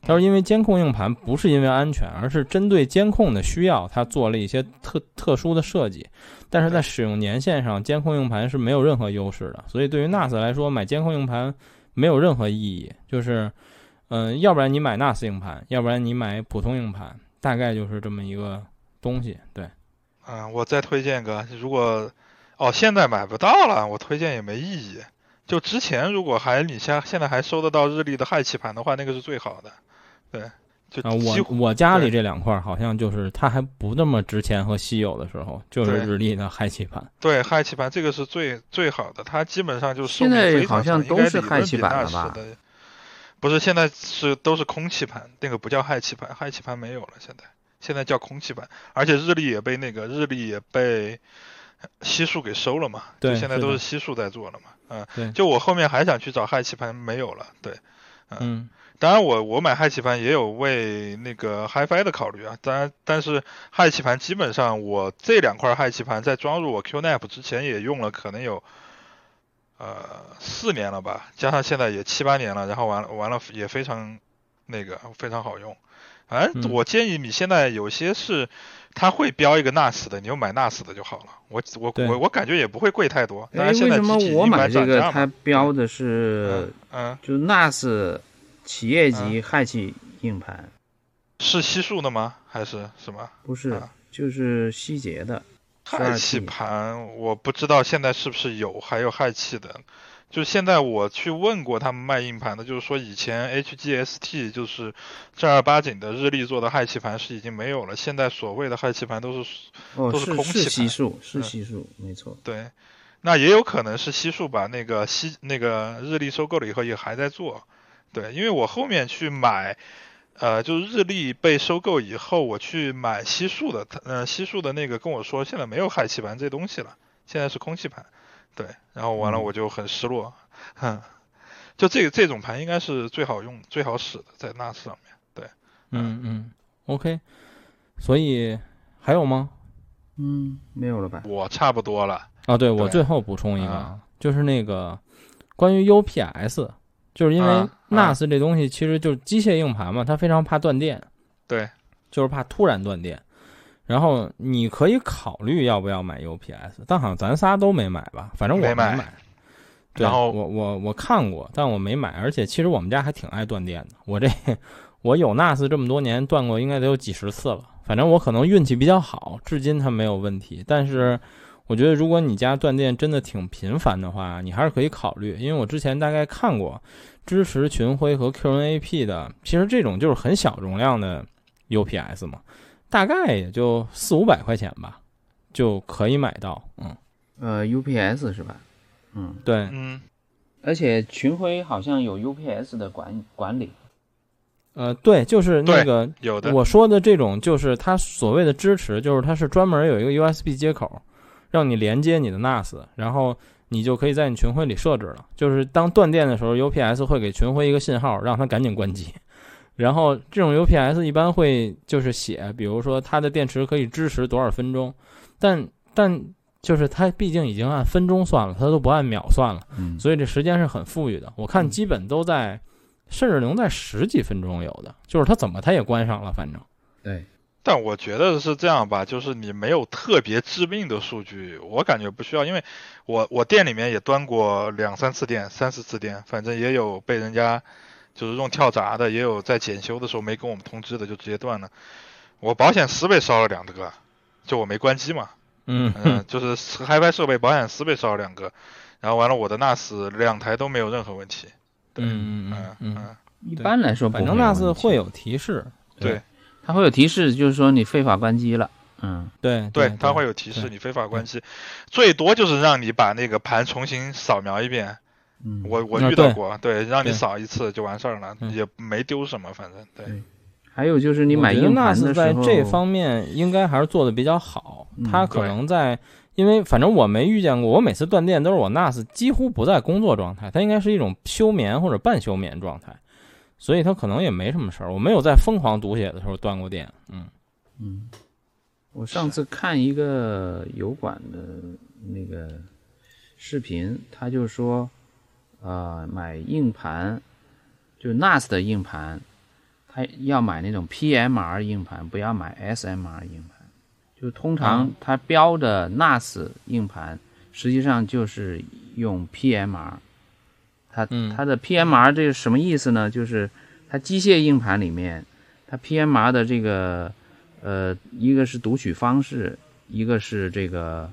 他说因为监控硬盘不是因为安全，而是针对监控的需要，它做了一些特特殊的设计。但是在使用年限上，监控硬盘是没有任何优势的。所以对于 NAS 来说，买监控硬盘没有任何意义。就是，嗯，要不然你买 NAS 硬盘，要不然你买普通硬盘，大概就是这么一个东西。对。
嗯，我再推荐个，如果哦现在买不到了，我推荐也没意义。就之前如果还你现现在还收得到日立的氦气盘的话，那个是最好的。对，就
啊我我家里这两块好像就是它还不那么值钱和稀有的时候，就是日立的氦气盘。
对，氦气盘这个是最最好的，它基本上就是
现在好像都是氦气盘了吧？
不是，现在是都是空气盘，那个不叫氦气盘，氦气盘没有了，现在。现在叫空气盘，而且日历也被那个日历也被西数给收了嘛，
对，
现在都是西数在做了嘛，
嗯，对，
就我后面还想去找氦气盘，没有了，对，嗯，当然我我买氦气盘也有为那个 HiFi 的考虑啊，当然，但是氦气盘基本上我这两块氦气盘在装入我 QNAP 之前也用了可能有呃四年了吧，加上现在也七八年了，然后完了完了也非常那个非常好用。反正，我建议你现在有些是，它会标一个 NAS 的，你就买 NAS 的就好了。我我我我感觉也不会贵太多。但是，为
什么我买这个它标的是，
嗯，
就 NAS 企业级氦气硬盘？
是西数的吗？还是什么？
不是，就是希捷的
氦气盘。我不知道现在是不是有还有氦气的。就现在我去问过他们卖硬盘的，就是说以前 HGST 就是正儿八经的日立做的氦气盘是已经没有了，现在所谓的氦气盘都是都
是
空气盘，是
西数，是西数，没错。
对，那也有可能是西数把那个西那个日立收购了以后也还在做。对，因为我后面去买，呃，就是日立被收购以后，我去买西数的，呃，西数的那个跟我说现在没有氦气盘这东西了，现在是空气盘。对，然后完了我就很失落，哼，就这个这种盘应该是最好用、最好使的，在 NAS 上面。对，
嗯嗯，OK，所以还有吗？
嗯，没有了吧？
我差不多了。
啊，对，我最后补充一个，就是那个关于 UPS，就是因为 NAS 这东西其实就是机械硬盘嘛，它非常怕断电。
对，
就是怕突然断电。然后你可以考虑要不要买 UPS，但好像咱仨都没买吧？反正我没
买。
然后我我我看过，但我没买。而且其实我们家还挺爱断电的。我这我有 NAS 这么多年，断过应该得有几十次了。反正我可能运气比较好，至今它没有问题。但是我觉得如果你家断电真的挺频繁的话，你还是可以考虑。因为我之前大概看过支持群晖和 QNAP 的，其实这种就是很小容量的 UPS 嘛。大概也就四五百块钱吧，就可以买到。嗯，
呃，UPS 是吧？嗯，
对，
嗯，
而且群晖好像有 UPS 的管管理。
呃，对，就是那个
有的。
我说的这种就是它所谓的支持，就是它是专门有一个 USB 接口，让你连接你的 NAS，然后你就可以在你群晖里设置了。就是当断电的时候，UPS 会给群晖一个信号，让它赶紧关机。然后这种 UPS 一般会就是写，比如说它的电池可以支持多少分钟，但但就是它毕竟已经按分钟算了，它都不按秒算了，所以这时间是很富裕的。我看基本都在，甚至能在十几分钟有的，就是它怎么它也关上了，反正。
对，
但我觉得是这样吧，就是你没有特别致命的数据，我感觉不需要，因为我我店里面也端过两三次电，三四次电，反正也有被人家。就是用跳闸的，也有在检修的时候没跟我们通知的，就直接断了。我保险丝被烧了两个，就我没关机嘛。
嗯
嗯，就是 HiFi 设备保险丝被烧了两个，然后完了我的 NAS 两台都没有任何问题。
嗯
嗯嗯嗯。
一般来说，
反正 NAS 会有提示。
对，
它会有提示，就是说你非法关机了。嗯，
对
对，它会有提示你非法关机，最多就是让你把那个盘重新扫描一遍。嗯。我我遇到过，对，让你扫一次就完事儿了，也没丢什么，反正对。
还有就是你买硬盘的
时候，在这方面应该还是做的比较好。它可能在，因为反正我没遇见过，我每次断电都是我 NAS 几乎不在工作状态，它应该是一种休眠或者半休眠状态，所以它可能也没什么事儿。我没有在疯狂读写的时候断过电。
嗯嗯，我上次看一个油管的那个视频，他就说。呃，买硬盘，就 NAS 的硬盘，他要买那种 PMR 硬盘，不要买 SMR 硬盘。就通常它标的 NAS 硬盘，实际上就是用 PMR。它它的 PMR 这是什么意思呢？就是它机械硬盘里面，它 PMR 的这个呃，一个是读取方式，一个是这个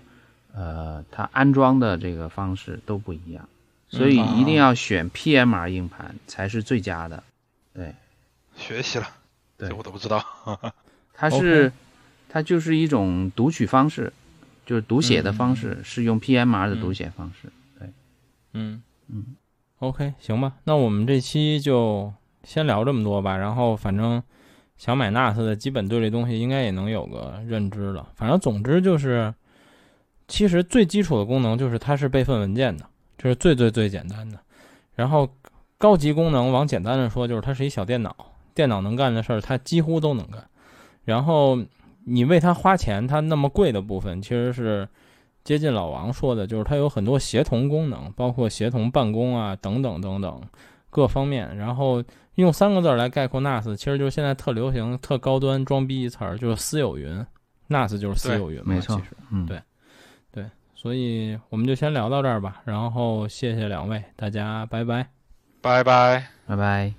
呃，它安装的这个方式都不一样，所以一定要选 PMR 硬盘才是最佳的。对，
学习了，
对
我都不知道。
它是。它就是一种读取方式，就是读写的方式，是用 PMR 的读写方式。对，
嗯嗯，OK，行吧，那我们这期就先聊这么多吧。然后反正想买 NAS 的，基本对这东西应该也能有个认知了。反正总之就是，其实最基础的功能就是它是备份文件的，这是最最最简单的。然后高级功能往简单的说，就是它是一小电脑，电脑能干的事儿它几乎都能干。然后。你为它花钱，它那么贵的部分其实是接近老王说的，就是它有很多协同功能，包括协同办公啊等等等等各方面。然后用三个字来概括 NAS，其实就是现在特流行、特高端装逼一词儿，就是私有云。NAS 就是私有云嘛，
没错。
其实，嗯，对，对，所以我们就先聊到这儿吧。然后谢谢两位，大家拜拜，
拜拜，
拜拜。